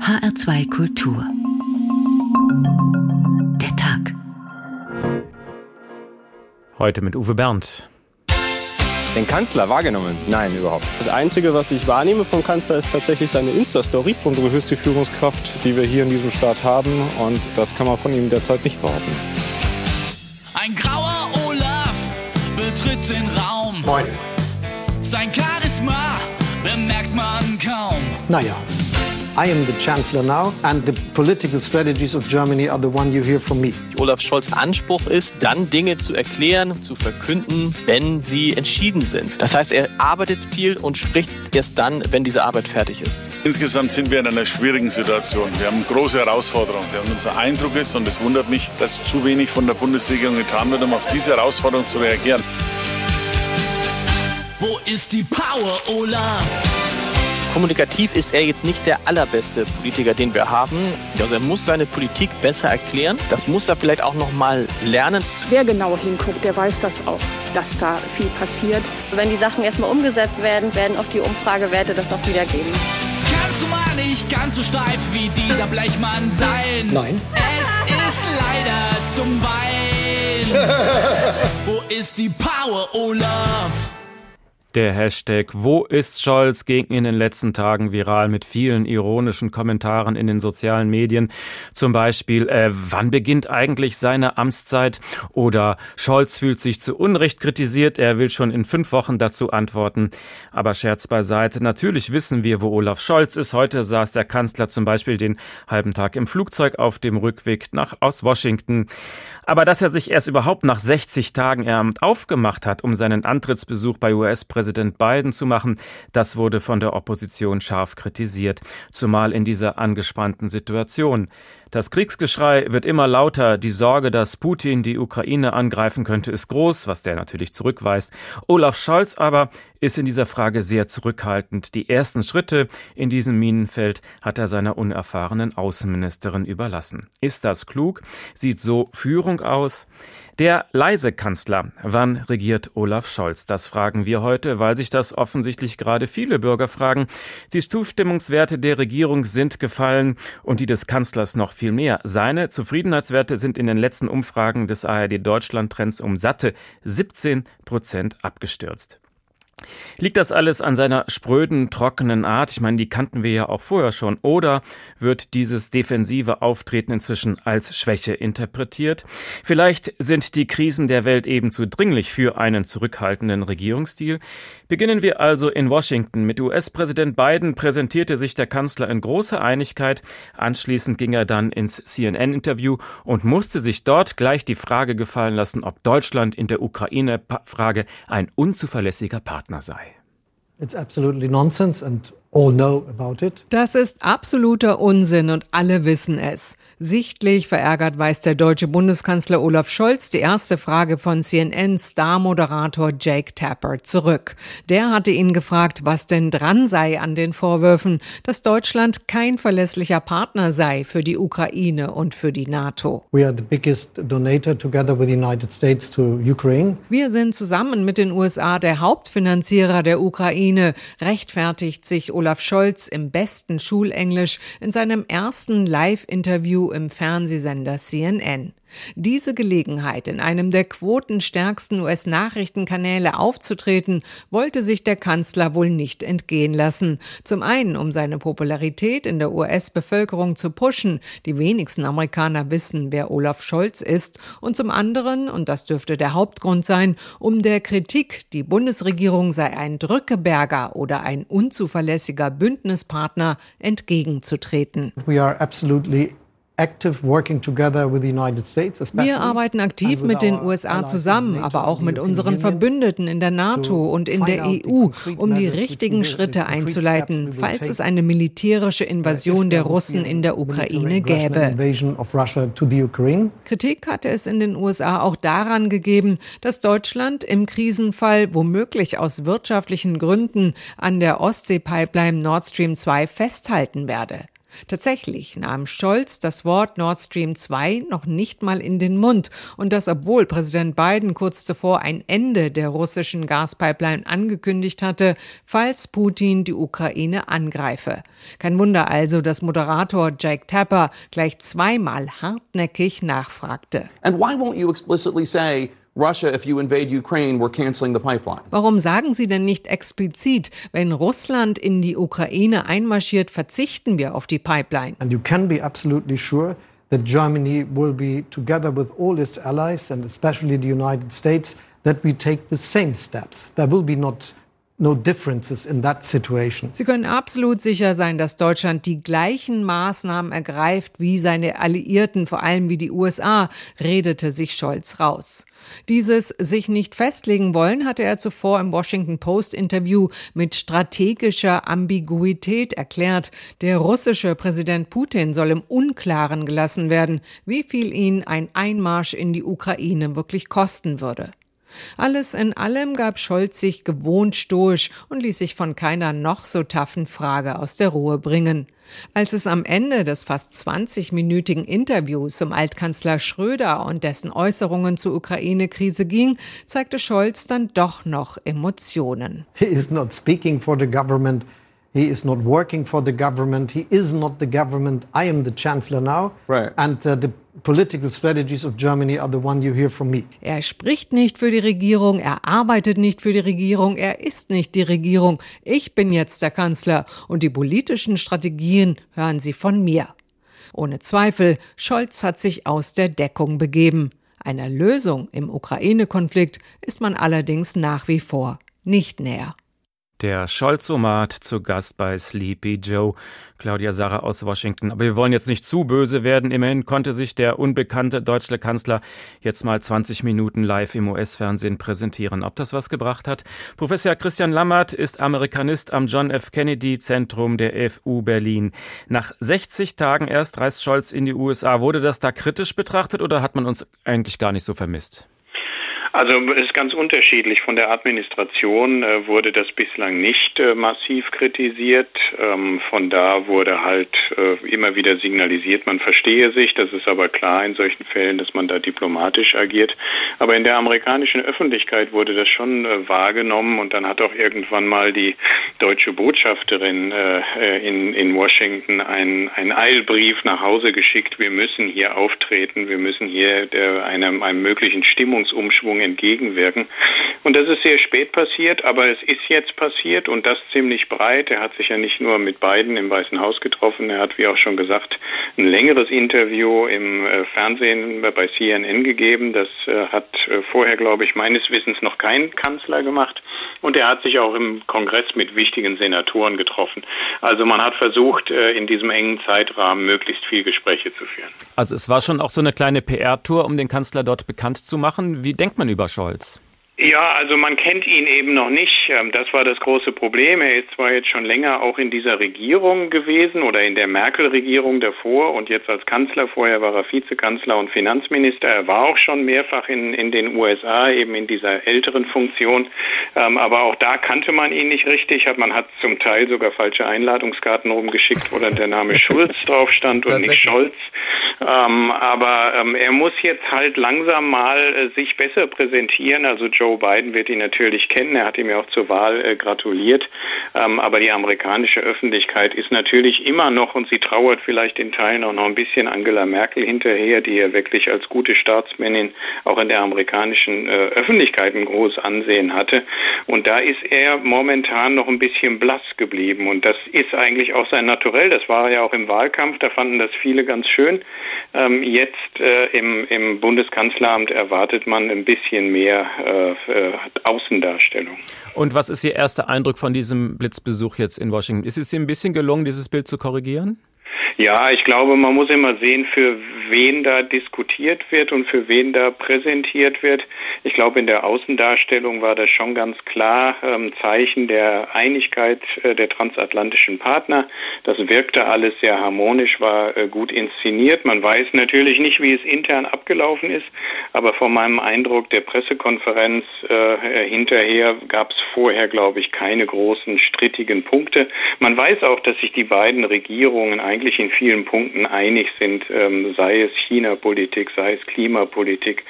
HR2 Kultur. Der Tag. Heute mit Uwe Berndt. Den Kanzler wahrgenommen? Nein, überhaupt. Das Einzige, was ich wahrnehme vom Kanzler, ist tatsächlich seine Insta-Story. Unsere höchste Führungskraft, die wir hier in diesem Staat haben. Und das kann man von ihm derzeit nicht behaupten. Ein grauer Olaf betritt den Raum. Moin. Sein Charisma bemerkt man kaum. Naja, I am the Chancellor now, and the political strategies of Germany are the one you hear from me. Olaf Scholz Anspruch ist, dann Dinge zu erklären, zu verkünden, wenn sie entschieden sind. Das heißt, er arbeitet viel und spricht erst dann, wenn diese Arbeit fertig ist. Insgesamt sind wir in einer schwierigen Situation. Wir haben große Herausforderungen. Und unser Eindruck ist, und es wundert mich, dass zu wenig von der Bundesregierung getan wird, um auf diese Herausforderung zu reagieren. Wo ist die Power, Olaf? Kommunikativ ist er jetzt nicht der allerbeste Politiker, den wir haben. Also er muss seine Politik besser erklären. Das muss er vielleicht auch noch mal lernen. Wer genau hinguckt, der weiß das auch, dass da viel passiert. Wenn die Sachen erstmal umgesetzt werden, werden auch die Umfragewerte das auch wiedergeben. Kannst du mal nicht ganz so steif wie dieser Blechmann sein? Nein. Es ist leider zum Wein. Wo ist die Power, Olaf? Der Hashtag Wo ist Scholz ging in den letzten Tagen viral mit vielen ironischen Kommentaren in den sozialen Medien. Zum Beispiel, äh, wann beginnt eigentlich seine Amtszeit? Oder Scholz fühlt sich zu Unrecht kritisiert, er will schon in fünf Wochen dazu antworten. Aber Scherz beiseite, natürlich wissen wir, wo Olaf Scholz ist. Heute saß der Kanzler zum Beispiel den halben Tag im Flugzeug auf dem Rückweg nach, aus Washington. Aber dass er sich erst überhaupt nach 60 Tagen im Amt aufgemacht hat, um seinen Antrittsbesuch bei US-Präsident Biden zu machen, das wurde von der Opposition scharf kritisiert, zumal in dieser angespannten Situation. Das Kriegsgeschrei wird immer lauter, die Sorge, dass Putin die Ukraine angreifen könnte, ist groß, was der natürlich zurückweist. Olaf Scholz aber ist in dieser Frage sehr zurückhaltend. Die ersten Schritte in diesem Minenfeld hat er seiner unerfahrenen Außenministerin überlassen. Ist das klug? Sieht so Führung aus? Der leise Kanzler. Wann regiert Olaf Scholz? Das fragen wir heute, weil sich das offensichtlich gerade viele Bürger fragen. Die Zustimmungswerte der Regierung sind gefallen und die des Kanzlers noch viel mehr. Seine Zufriedenheitswerte sind in den letzten Umfragen des ARD Deutschland Trends um satte 17 Prozent abgestürzt. Liegt das alles an seiner spröden, trockenen Art? Ich meine, die kannten wir ja auch vorher schon. Oder wird dieses defensive Auftreten inzwischen als Schwäche interpretiert? Vielleicht sind die Krisen der Welt eben zu dringlich für einen zurückhaltenden Regierungsstil. Beginnen wir also in Washington. Mit US-Präsident Biden präsentierte sich der Kanzler in großer Einigkeit. Anschließend ging er dann ins CNN-Interview und musste sich dort gleich die Frage gefallen lassen, ob Deutschland in der Ukraine-Frage ein unzuverlässiger Partner Partner sei. It's absolutely nonsense and all know about it. Das ist absoluter Unsinn und alle wissen es. Sichtlich verärgert weist der deutsche Bundeskanzler Olaf Scholz die erste Frage von CNN-Star-Moderator Jake Tapper zurück. Der hatte ihn gefragt, was denn dran sei an den Vorwürfen, dass Deutschland kein verlässlicher Partner sei für die Ukraine und für die NATO. We are the biggest donator together with the United States to Ukraine. Wir sind zusammen mit den USA der Hauptfinanzierer der Ukraine, rechtfertigt sich Olaf Scholz im besten Schulenglisch in seinem ersten Live-Interview im Fernsehsender CNN. Diese Gelegenheit, in einem der quotenstärksten US-Nachrichtenkanäle aufzutreten, wollte sich der Kanzler wohl nicht entgehen lassen. Zum einen, um seine Popularität in der US-Bevölkerung zu pushen, die wenigsten Amerikaner wissen, wer Olaf Scholz ist, und zum anderen, und das dürfte der Hauptgrund sein, um der Kritik, die Bundesregierung sei ein Drückeberger oder ein unzuverlässiger Bündnispartner, entgegenzutreten. We are absolutely wir arbeiten aktiv mit den USA zusammen, aber auch mit unseren Verbündeten in der NATO und in der EU, um die richtigen Schritte einzuleiten, falls es eine militärische Invasion der Russen in der Ukraine gäbe. Kritik hatte es in den USA auch daran gegeben, dass Deutschland im Krisenfall womöglich aus wirtschaftlichen Gründen an der Ostsee-Pipeline Nord Stream 2 festhalten werde. Tatsächlich nahm Scholz das Wort Nord Stream 2 noch nicht mal in den Mund und das obwohl Präsident Biden kurz zuvor ein Ende der russischen Gaspipeline angekündigt hatte, falls Putin die Ukraine angreife. Kein Wunder also, dass Moderator Jake Tapper gleich zweimal hartnäckig nachfragte. And why won't you explicitly say Russia, if you invade Ukraine, we're canceling the pipeline. Warum sagen Sie denn nicht explizit, wenn Russland in die Ukraine einmarschiert, verzichten wir auf die Pipeline? And you can be absolutely sure that Germany will be together with all its allies and especially the United States that we take the same steps. There will be not no differences in that situation. Sie können absolut sicher sein, dass Deutschland die gleichen Maßnahmen ergreift wie seine Alliierten, vor allem wie die USA, redete sich Scholz raus. Dieses sich nicht festlegen wollen hatte er zuvor im Washington Post Interview mit strategischer Ambiguität erklärt. Der russische Präsident Putin soll im Unklaren gelassen werden, wie viel ihn ein Einmarsch in die Ukraine wirklich kosten würde. Alles in allem gab Scholz sich gewohnt stoisch und ließ sich von keiner noch so taffen Frage aus der Ruhe bringen. Als es am Ende des fast 20-minütigen Interviews um Altkanzler Schröder und dessen Äußerungen zur Ukraine-Krise ging, zeigte Scholz dann doch noch Emotionen. He is not speaking for the government. He is not working for the government. He is not the government. I am the chancellor now. Right. And uh, the political strategies of Germany are the one you hear from me. Er spricht nicht für die Regierung, er arbeitet nicht für die Regierung, er ist nicht die Regierung. Ich bin jetzt der Kanzler und die politischen Strategien hören Sie von mir. Ohne Zweifel, Scholz hat sich aus der Deckung begeben. Einer Lösung im Ukraine-Konflikt ist man allerdings nach wie vor nicht näher. Der Scholzomat zu Gast bei Sleepy Joe, Claudia Sarah aus Washington. Aber wir wollen jetzt nicht zu böse werden. Immerhin konnte sich der unbekannte deutsche Kanzler jetzt mal 20 Minuten live im US-Fernsehen präsentieren. Ob das was gebracht hat? Professor Christian Lammert ist Amerikanist am John F. Kennedy Zentrum der FU Berlin. Nach 60 Tagen erst reist Scholz in die USA. Wurde das da kritisch betrachtet oder hat man uns eigentlich gar nicht so vermisst? Also es ist ganz unterschiedlich. Von der Administration äh, wurde das bislang nicht äh, massiv kritisiert. Ähm, von da wurde halt äh, immer wieder signalisiert, man verstehe sich. Das ist aber klar in solchen Fällen, dass man da diplomatisch agiert. Aber in der amerikanischen Öffentlichkeit wurde das schon äh, wahrgenommen und dann hat auch irgendwann mal die deutsche Botschafterin äh, äh, in, in Washington einen, einen Eilbrief nach Hause geschickt. Wir müssen hier auftreten. Wir müssen hier der, einem, einem möglichen Stimmungsumschwung Veränderung entgegenwirken. Und das ist sehr spät passiert, aber es ist jetzt passiert und das ziemlich breit. Er hat sich ja nicht nur mit beiden im Weißen Haus getroffen, er hat, wie auch schon gesagt, ein längeres Interview im äh, Fernsehen bei CNN gegeben. Das äh, hat äh, vorher, glaube ich, meines Wissens noch kein Kanzler gemacht. Und er hat sich auch im Kongress mit wichtigen Senatoren getroffen. Also man hat versucht, in diesem engen Zeitrahmen möglichst viel Gespräche zu führen. Also es war schon auch so eine kleine PR-Tour, um den Kanzler dort bekannt zu machen. Wie denkt man über Scholz? Ja, also man kennt ihn eben noch nicht. Ähm, das war das große Problem. Er ist zwar jetzt schon länger auch in dieser Regierung gewesen oder in der Merkel-Regierung davor und jetzt als Kanzler. Vorher war er Vizekanzler und Finanzminister. Er war auch schon mehrfach in, in den USA, eben in dieser älteren Funktion. Ähm, aber auch da kannte man ihn nicht richtig. Man hat zum Teil sogar falsche Einladungskarten rumgeschickt, wo dann der Name Schulz drauf stand und nicht Scholz. Ähm, aber er muss jetzt halt langsam mal äh, sich besser präsentieren. Also Joe Joe Biden wird ihn natürlich kennen. Er hat ihm ja auch zur Wahl äh, gratuliert. Ähm, aber die amerikanische Öffentlichkeit ist natürlich immer noch, und sie trauert vielleicht in Teilen auch noch ein bisschen Angela Merkel hinterher, die er wirklich als gute Staatsmännin auch in der amerikanischen äh, Öffentlichkeit ein großes Ansehen hatte. Und da ist er momentan noch ein bisschen blass geblieben. Und das ist eigentlich auch sein Naturell. Das war ja auch im Wahlkampf. Da fanden das viele ganz schön. Ähm, jetzt äh, im, im Bundeskanzleramt erwartet man ein bisschen mehr äh, äh, Außendarstellung. Und was ist Ihr erster Eindruck von diesem Blitzbesuch jetzt in Washington? Ist es Ihnen ein bisschen gelungen, dieses Bild zu korrigieren? Ja, ich glaube, man muss immer sehen, für wen da diskutiert wird und für wen da präsentiert wird. Ich glaube, in der Außendarstellung war das schon ganz klar ähm, Zeichen der Einigkeit äh, der transatlantischen Partner. Das wirkte alles sehr harmonisch, war äh, gut inszeniert. Man weiß natürlich nicht, wie es intern abgelaufen ist, aber von meinem Eindruck der Pressekonferenz äh, hinterher gab es vorher, glaube ich, keine großen strittigen Punkte. Man weiß auch, dass sich die beiden Regierungen eigentlich in vielen Punkten einig sind, ähm, sei es China-Politik, sei es Klimapolitik.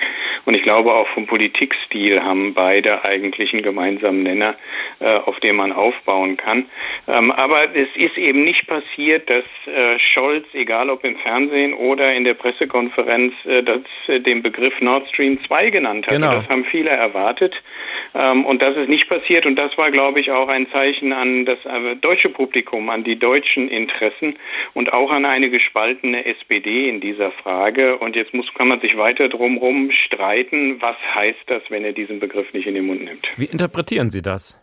Und ich glaube, auch vom Politikstil haben beide eigentlich einen gemeinsamen Nenner, äh, auf dem man aufbauen kann. Ähm, aber es ist eben nicht passiert, dass äh, Scholz, egal ob im Fernsehen oder in der Pressekonferenz, äh, das, äh, den Begriff Nord Stream 2 genannt hat. Genau. Das haben viele erwartet. Ähm, und das ist nicht passiert. Und das war, glaube ich, auch ein Zeichen an das äh, deutsche Publikum, an die deutschen Interessen und auch an eine gespaltene SPD in dieser Frage. Und jetzt muss, kann man sich weiter drumherum streiten, was heißt das, wenn er diesen Begriff nicht in den Mund nimmt. Wie interpretieren Sie das?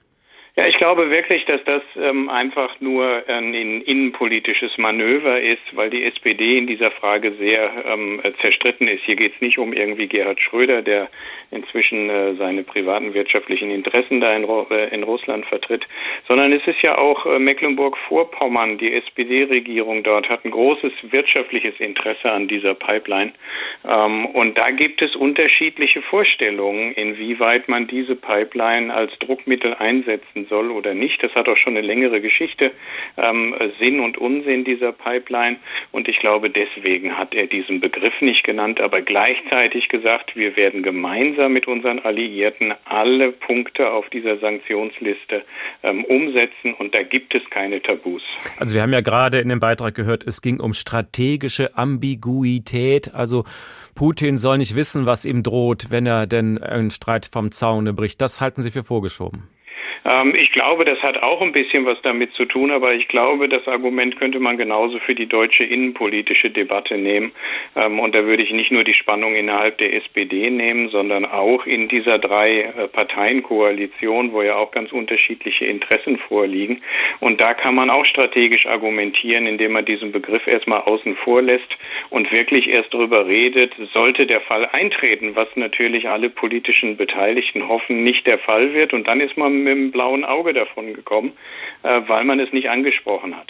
Ja, ich glaube wirklich, dass das ähm, einfach nur ein innenpolitisches Manöver ist, weil die SPD in dieser Frage sehr ähm, zerstritten ist. Hier geht es nicht um irgendwie Gerhard Schröder, der inzwischen äh, seine privaten wirtschaftlichen Interessen da in, äh, in, Russland vertritt, sondern es ist ja auch äh, Mecklenburg-Vorpommern, die SPD-Regierung dort hat ein großes wirtschaftliches Interesse an dieser Pipeline. Ähm, und da gibt es unterschiedliche Vorstellungen, inwieweit man diese Pipeline als Druckmittel einsetzen soll oder nicht. Das hat auch schon eine längere Geschichte, ähm, Sinn und Unsinn dieser Pipeline. Und ich glaube, deswegen hat er diesen Begriff nicht genannt, aber gleichzeitig gesagt, wir werden gemeinsam mit unseren Alliierten alle Punkte auf dieser Sanktionsliste ähm, umsetzen und da gibt es keine Tabus. Also wir haben ja gerade in dem Beitrag gehört, es ging um strategische Ambiguität, also Putin soll nicht wissen, was ihm droht, wenn er denn einen Streit vom Zaune bricht. Das halten Sie für vorgeschoben. Ähm, ich glaube, das hat auch ein bisschen was damit zu tun, aber ich glaube, das Argument könnte man genauso für die deutsche innenpolitische Debatte nehmen. Ähm, und da würde ich nicht nur die Spannung innerhalb der SPD nehmen, sondern auch in dieser drei äh, Parteienkoalition, wo ja auch ganz unterschiedliche Interessen vorliegen. Und da kann man auch strategisch argumentieren, indem man diesen Begriff erstmal außen vor lässt und wirklich erst darüber redet, sollte der Fall eintreten, was natürlich alle politischen Beteiligten hoffen, nicht der Fall wird. Und dann ist man mit dem blauen Auge davon gekommen, äh, weil man es nicht angesprochen hat.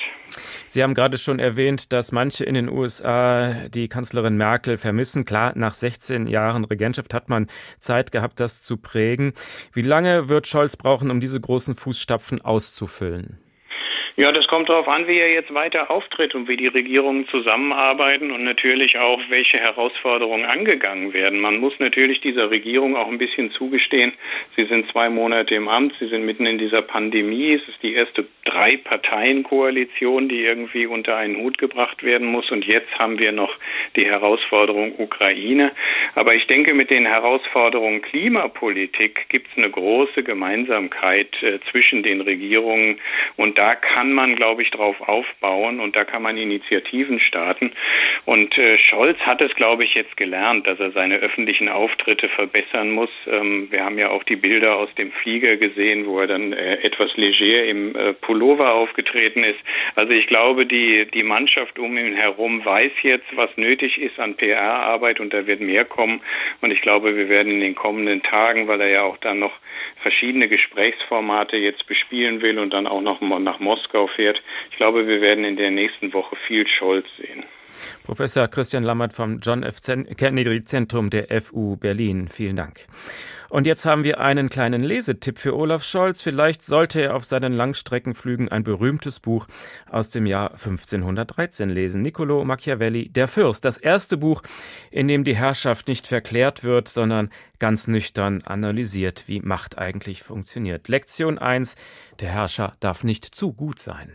Sie haben gerade schon erwähnt, dass manche in den USA die Kanzlerin Merkel vermissen. Klar, nach 16 Jahren Regentschaft hat man Zeit gehabt, das zu prägen. Wie lange wird Scholz brauchen, um diese großen Fußstapfen auszufüllen? Ja, das kommt darauf an, wie er jetzt weiter auftritt und wie die Regierungen zusammenarbeiten und natürlich auch, welche Herausforderungen angegangen werden. Man muss natürlich dieser Regierung auch ein bisschen zugestehen, sie sind zwei Monate im Amt, sie sind mitten in dieser Pandemie, es ist die erste Drei-Parteien-Koalition, die irgendwie unter einen Hut gebracht werden muss und jetzt haben wir noch die Herausforderung Ukraine. Aber ich denke, mit den Herausforderungen Klimapolitik gibt es eine große Gemeinsamkeit äh, zwischen den Regierungen und da kann kann man, glaube ich, darauf aufbauen und da kann man Initiativen starten. Und äh, Scholz hat es, glaube ich, jetzt gelernt, dass er seine öffentlichen Auftritte verbessern muss. Ähm, wir haben ja auch die Bilder aus dem Flieger gesehen, wo er dann äh, etwas leger im äh, Pullover aufgetreten ist. Also ich glaube, die, die Mannschaft um ihn herum weiß jetzt, was nötig ist an PR-Arbeit und da wird mehr kommen. Und ich glaube, wir werden in den kommenden Tagen, weil er ja auch dann noch verschiedene Gesprächsformate jetzt bespielen will und dann auch noch nach Moskau fährt. Ich glaube, wir werden in der nächsten Woche viel Scholz sehen. Professor Christian Lammert vom John F. Kennedy Zentrum der FU Berlin. Vielen Dank. Und jetzt haben wir einen kleinen Lesetipp für Olaf Scholz. Vielleicht sollte er auf seinen Langstreckenflügen ein berühmtes Buch aus dem Jahr 1513 lesen. Niccolo Machiavelli, Der Fürst. Das erste Buch, in dem die Herrschaft nicht verklärt wird, sondern ganz nüchtern analysiert, wie Macht eigentlich funktioniert. Lektion 1. Der Herrscher darf nicht zu gut sein.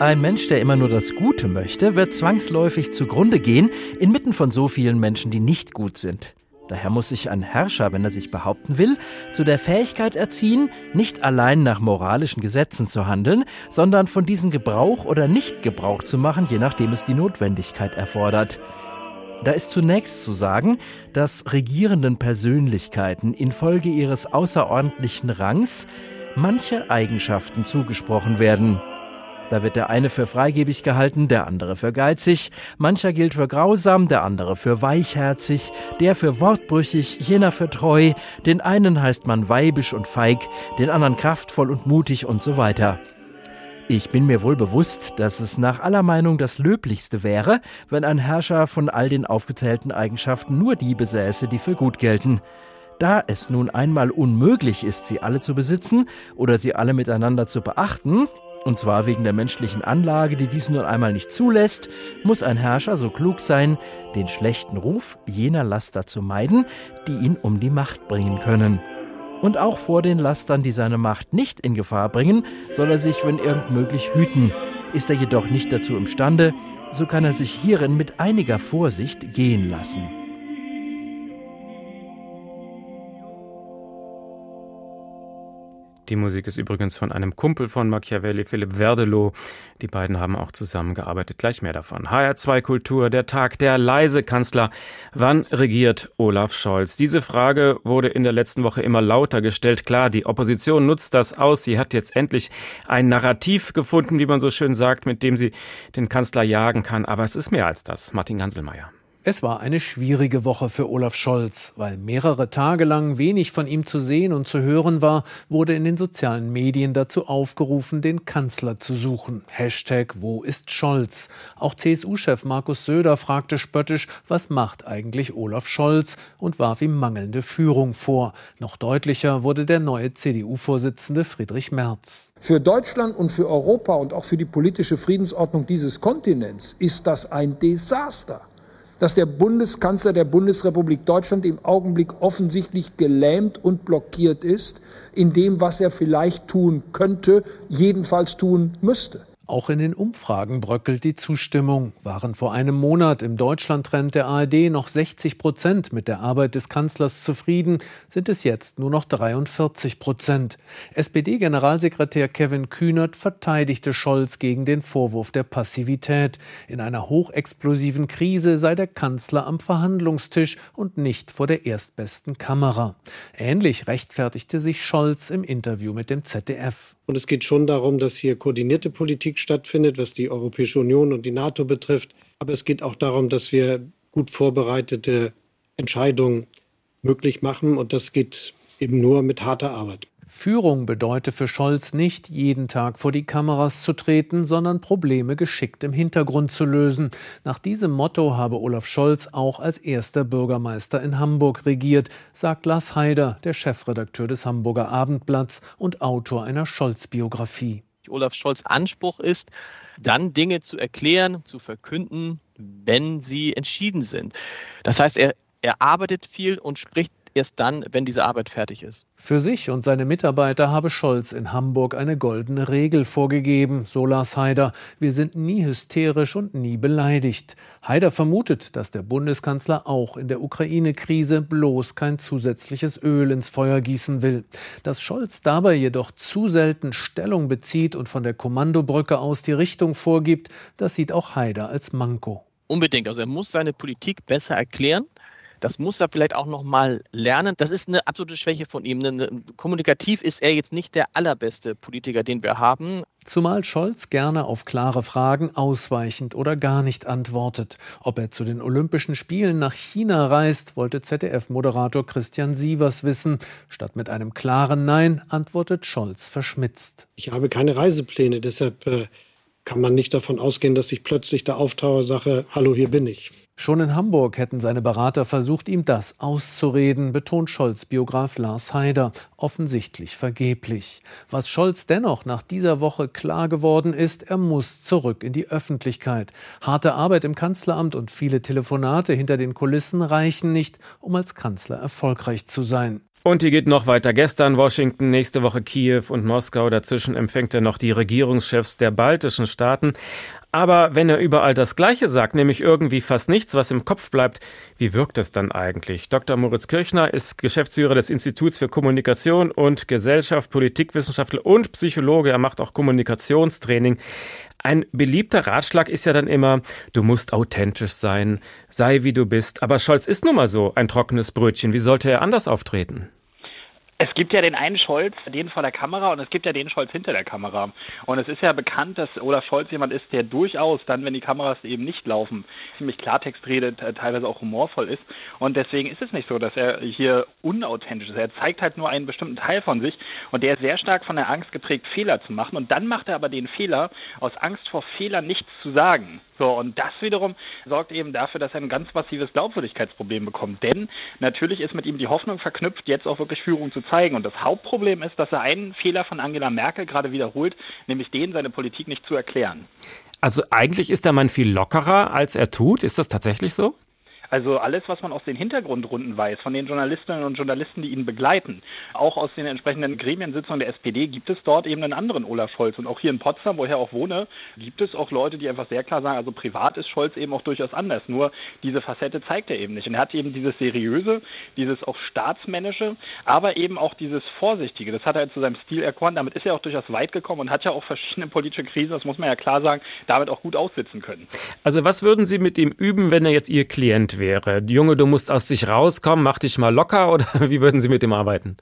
Ein Mensch, der immer nur das Gute möchte, wird zwangsläufig zugrunde gehen, inmitten von so vielen Menschen, die nicht gut sind. Daher muss sich ein Herrscher, wenn er sich behaupten will, zu der Fähigkeit erziehen, nicht allein nach moralischen Gesetzen zu handeln, sondern von diesen Gebrauch oder nicht Gebrauch zu machen, je nachdem es die Notwendigkeit erfordert. Da ist zunächst zu sagen, dass regierenden Persönlichkeiten infolge ihres außerordentlichen Rangs manche Eigenschaften zugesprochen werden. Da wird der eine für freigebig gehalten, der andere für geizig, mancher gilt für grausam, der andere für weichherzig, der für wortbrüchig, jener für treu, den einen heißt man weibisch und feig, den anderen kraftvoll und mutig und so weiter. Ich bin mir wohl bewusst, dass es nach aller Meinung das Löblichste wäre, wenn ein Herrscher von all den aufgezählten Eigenschaften nur die besäße, die für gut gelten. Da es nun einmal unmöglich ist, sie alle zu besitzen oder sie alle miteinander zu beachten, und zwar wegen der menschlichen Anlage, die dies nun einmal nicht zulässt, muss ein Herrscher so klug sein, den schlechten Ruf jener Laster zu meiden, die ihn um die Macht bringen können. Und auch vor den Lastern, die seine Macht nicht in Gefahr bringen, soll er sich, wenn irgend möglich, hüten. Ist er jedoch nicht dazu imstande, so kann er sich hierin mit einiger Vorsicht gehen lassen. Die Musik ist übrigens von einem Kumpel von Machiavelli, Philipp Verdelow. Die beiden haben auch zusammengearbeitet. Gleich mehr davon. HR2 Kultur, der Tag der leise Kanzler. Wann regiert Olaf Scholz? Diese Frage wurde in der letzten Woche immer lauter gestellt. Klar, die Opposition nutzt das aus. Sie hat jetzt endlich ein Narrativ gefunden, wie man so schön sagt, mit dem sie den Kanzler jagen kann. Aber es ist mehr als das. Martin Ganselmeier. Es war eine schwierige Woche für Olaf Scholz. Weil mehrere Tage lang wenig von ihm zu sehen und zu hören war, wurde in den sozialen Medien dazu aufgerufen, den Kanzler zu suchen. Hashtag Wo ist Scholz? Auch CSU-Chef Markus Söder fragte spöttisch, was macht eigentlich Olaf Scholz und warf ihm mangelnde Führung vor. Noch deutlicher wurde der neue CDU-Vorsitzende Friedrich Merz. Für Deutschland und für Europa und auch für die politische Friedensordnung dieses Kontinents ist das ein Desaster dass der Bundeskanzler der Bundesrepublik Deutschland im Augenblick offensichtlich gelähmt und blockiert ist in dem, was er vielleicht tun könnte, jedenfalls tun müsste. Auch in den Umfragen bröckelt die Zustimmung. Waren vor einem Monat im Deutschlandtrend der ARD noch 60 Prozent mit der Arbeit des Kanzlers zufrieden, sind es jetzt nur noch 43 Prozent. SPD-Generalsekretär Kevin Kühnert verteidigte Scholz gegen den Vorwurf der Passivität. In einer hochexplosiven Krise sei der Kanzler am Verhandlungstisch und nicht vor der erstbesten Kamera. Ähnlich rechtfertigte sich Scholz im Interview mit dem ZDF. Und es geht schon darum, dass hier koordinierte Politik stattfindet, was die Europäische Union und die NATO betrifft. Aber es geht auch darum, dass wir gut vorbereitete Entscheidungen möglich machen. Und das geht eben nur mit harter Arbeit. Führung bedeute für Scholz nicht, jeden Tag vor die Kameras zu treten, sondern Probleme geschickt im Hintergrund zu lösen. Nach diesem Motto habe Olaf Scholz auch als erster Bürgermeister in Hamburg regiert, sagt Lars Haider, der Chefredakteur des Hamburger Abendblatts und Autor einer Scholz-Biografie. Olaf Scholz Anspruch ist, dann Dinge zu erklären, zu verkünden, wenn sie entschieden sind. Das heißt, er, er arbeitet viel und spricht erst dann, wenn diese Arbeit fertig ist. Für sich und seine Mitarbeiter habe Scholz in Hamburg eine goldene Regel vorgegeben, so Lars Haider. Wir sind nie hysterisch und nie beleidigt. Haider vermutet, dass der Bundeskanzler auch in der Ukraine-Krise bloß kein zusätzliches Öl ins Feuer gießen will. Dass Scholz dabei jedoch zu selten Stellung bezieht und von der Kommandobrücke aus die Richtung vorgibt, das sieht auch Haider als Manko. Unbedingt. Also er muss seine Politik besser erklären. Das muss er vielleicht auch noch mal lernen. Das ist eine absolute Schwäche von ihm. kommunikativ ist er jetzt nicht der allerbeste Politiker, den wir haben. Zumal Scholz gerne auf klare Fragen ausweichend oder gar nicht antwortet. Ob er zu den Olympischen Spielen nach China reist, wollte ZDF-Moderator Christian Sievers wissen. Statt mit einem klaren Nein antwortet Scholz verschmitzt. Ich habe keine Reisepläne, deshalb äh, kann man nicht davon ausgehen, dass ich plötzlich da auftauche, sage, hallo, hier bin ich. Schon in Hamburg hätten seine Berater versucht, ihm das auszureden, betont Scholz-Biograf Lars Haider, offensichtlich vergeblich. Was Scholz dennoch nach dieser Woche klar geworden ist, er muss zurück in die Öffentlichkeit. Harte Arbeit im Kanzleramt und viele Telefonate hinter den Kulissen reichen nicht, um als Kanzler erfolgreich zu sein. Und die geht noch weiter. Gestern Washington, nächste Woche Kiew und Moskau. Dazwischen empfängt er noch die Regierungschefs der baltischen Staaten. Aber wenn er überall das Gleiche sagt, nämlich irgendwie fast nichts, was im Kopf bleibt, wie wirkt es dann eigentlich? Dr. Moritz Kirchner ist Geschäftsführer des Instituts für Kommunikation und Gesellschaft, Politikwissenschaftler und Psychologe. Er macht auch Kommunikationstraining. Ein beliebter Ratschlag ist ja dann immer, du musst authentisch sein, sei wie du bist. Aber Scholz ist nun mal so ein trockenes Brötchen. Wie sollte er anders auftreten? Es gibt ja den einen Scholz, den vor der Kamera, und es gibt ja den Scholz hinter der Kamera. Und es ist ja bekannt, dass Olaf Scholz jemand ist, der durchaus dann, wenn die Kameras eben nicht laufen, ziemlich Klartext redet, teilweise auch humorvoll ist. Und deswegen ist es nicht so, dass er hier unauthentisch ist. Er zeigt halt nur einen bestimmten Teil von sich und der ist sehr stark von der Angst geprägt, Fehler zu machen. Und dann macht er aber den Fehler aus Angst vor Fehlern nichts zu sagen. So, und das wiederum sorgt eben dafür, dass er ein ganz massives Glaubwürdigkeitsproblem bekommt. Denn natürlich ist mit ihm die Hoffnung verknüpft, jetzt auch wirklich Führung zu zeigen. Und das Hauptproblem ist, dass er einen Fehler von Angela Merkel gerade wiederholt, nämlich den, seine Politik nicht zu erklären. Also eigentlich ist der Mann viel lockerer, als er tut. Ist das tatsächlich so? Also alles, was man aus den Hintergrundrunden weiß, von den Journalistinnen und Journalisten, die ihn begleiten, auch aus den entsprechenden Gremiensitzungen der SPD, gibt es dort eben einen anderen Olaf Scholz. Und auch hier in Potsdam, wo ich ja auch wohne, gibt es auch Leute, die einfach sehr klar sagen, also privat ist Scholz eben auch durchaus anders. Nur diese Facette zeigt er eben nicht. Und er hat eben dieses Seriöse, dieses auch Staatsmännische, aber eben auch dieses Vorsichtige. Das hat er zu seinem Stil erkoren. Damit ist er auch durchaus weit gekommen und hat ja auch verschiedene politische Krisen, das muss man ja klar sagen, damit auch gut aussitzen können. Also was würden Sie mit ihm üben, wenn er jetzt Ihr Klient wäre? Wäre. Junge, du musst aus sich rauskommen, mach dich mal locker oder wie würden Sie mit ihm arbeiten?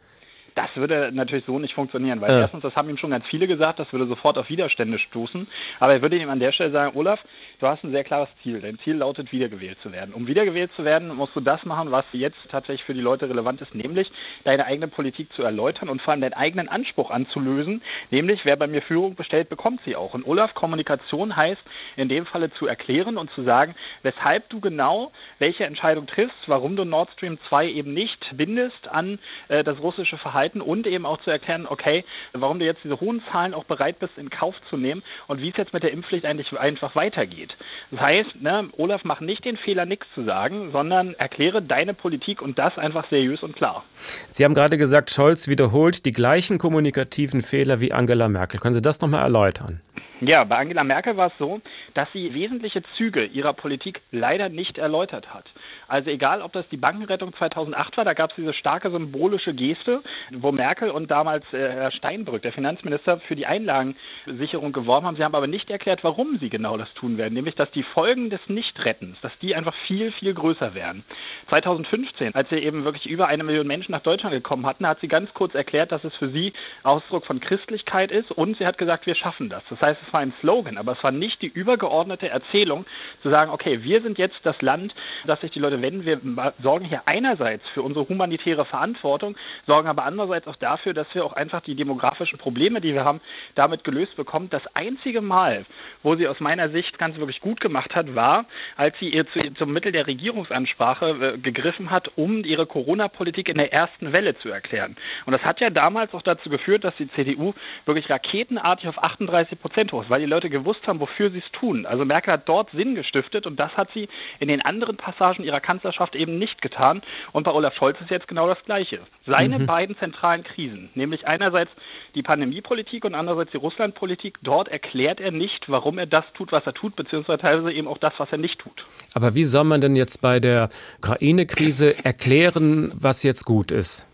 Das würde natürlich so nicht funktionieren, weil ja. erstens, das haben ihm schon ganz viele gesagt, das würde sofort auf Widerstände stoßen. Aber er würde ihm an der Stelle sagen, Olaf, du hast ein sehr klares Ziel. Dein Ziel lautet, wiedergewählt zu werden. Um wiedergewählt zu werden, musst du das machen, was jetzt tatsächlich für die Leute relevant ist, nämlich deine eigene Politik zu erläutern und vor allem deinen eigenen Anspruch anzulösen, nämlich wer bei mir Führung bestellt, bekommt sie auch. Und Olaf, Kommunikation heißt in dem Falle zu erklären und zu sagen, weshalb du genau welche Entscheidung triffst, warum du Nord Stream 2 eben nicht bindest an äh, das russische Verhalten halten und eben auch zu erklären, okay, warum du jetzt diese hohen Zahlen auch bereit bist, in Kauf zu nehmen und wie es jetzt mit der Impfpflicht eigentlich einfach weitergeht. Das heißt, ne, Olaf, mach nicht den Fehler, nichts zu sagen, sondern erkläre deine Politik und das einfach seriös und klar. Sie haben gerade gesagt, Scholz wiederholt die gleichen kommunikativen Fehler wie Angela Merkel. Können Sie das nochmal erläutern? Ja, bei Angela Merkel war es so, dass sie wesentliche Züge ihrer Politik leider nicht erläutert hat. Also egal, ob das die Bankenrettung 2008 war, da gab es diese starke symbolische Geste, wo Merkel und damals äh, Herr Steinbrück, der Finanzminister, für die Einlagensicherung geworben haben. Sie haben aber nicht erklärt, warum sie genau das tun werden, nämlich dass die Folgen des Nichtrettens, dass die einfach viel, viel größer werden. 2015, als sie eben wirklich über eine Million Menschen nach Deutschland gekommen hatten, hat sie ganz kurz erklärt, dass es für sie Ausdruck von Christlichkeit ist und sie hat gesagt, wir schaffen das. Das heißt, es war ein Slogan, aber es war nicht die übergeordnete Erzählung, zu sagen, okay, wir sind jetzt das Land, das sich die Leute wenden. Wir sorgen hier einerseits für unsere humanitäre Verantwortung, sorgen aber andererseits auch dafür, dass wir auch einfach die demografischen Probleme, die wir haben, damit gelöst bekommen. Das einzige Mal, wo sie aus meiner Sicht ganz wirklich gut gemacht hat, war, als sie ihr zu, zum Mittel der Regierungsansprache äh, gegriffen hat, um ihre Corona-Politik in der ersten Welle zu erklären. Und das hat ja damals auch dazu geführt, dass die CDU wirklich raketenartig auf 38 Prozent hoch aus, weil die Leute gewusst haben, wofür sie es tun. Also Merkel hat dort Sinn gestiftet und das hat sie in den anderen Passagen ihrer Kanzlerschaft eben nicht getan. Und bei Olaf Scholz ist jetzt genau das Gleiche. Seine mhm. beiden zentralen Krisen, nämlich einerseits die Pandemiepolitik und andererseits die Russlandpolitik, dort erklärt er nicht, warum er das tut, was er tut, beziehungsweise teilweise eben auch das, was er nicht tut. Aber wie soll man denn jetzt bei der Ukraine-Krise erklären, was jetzt gut ist?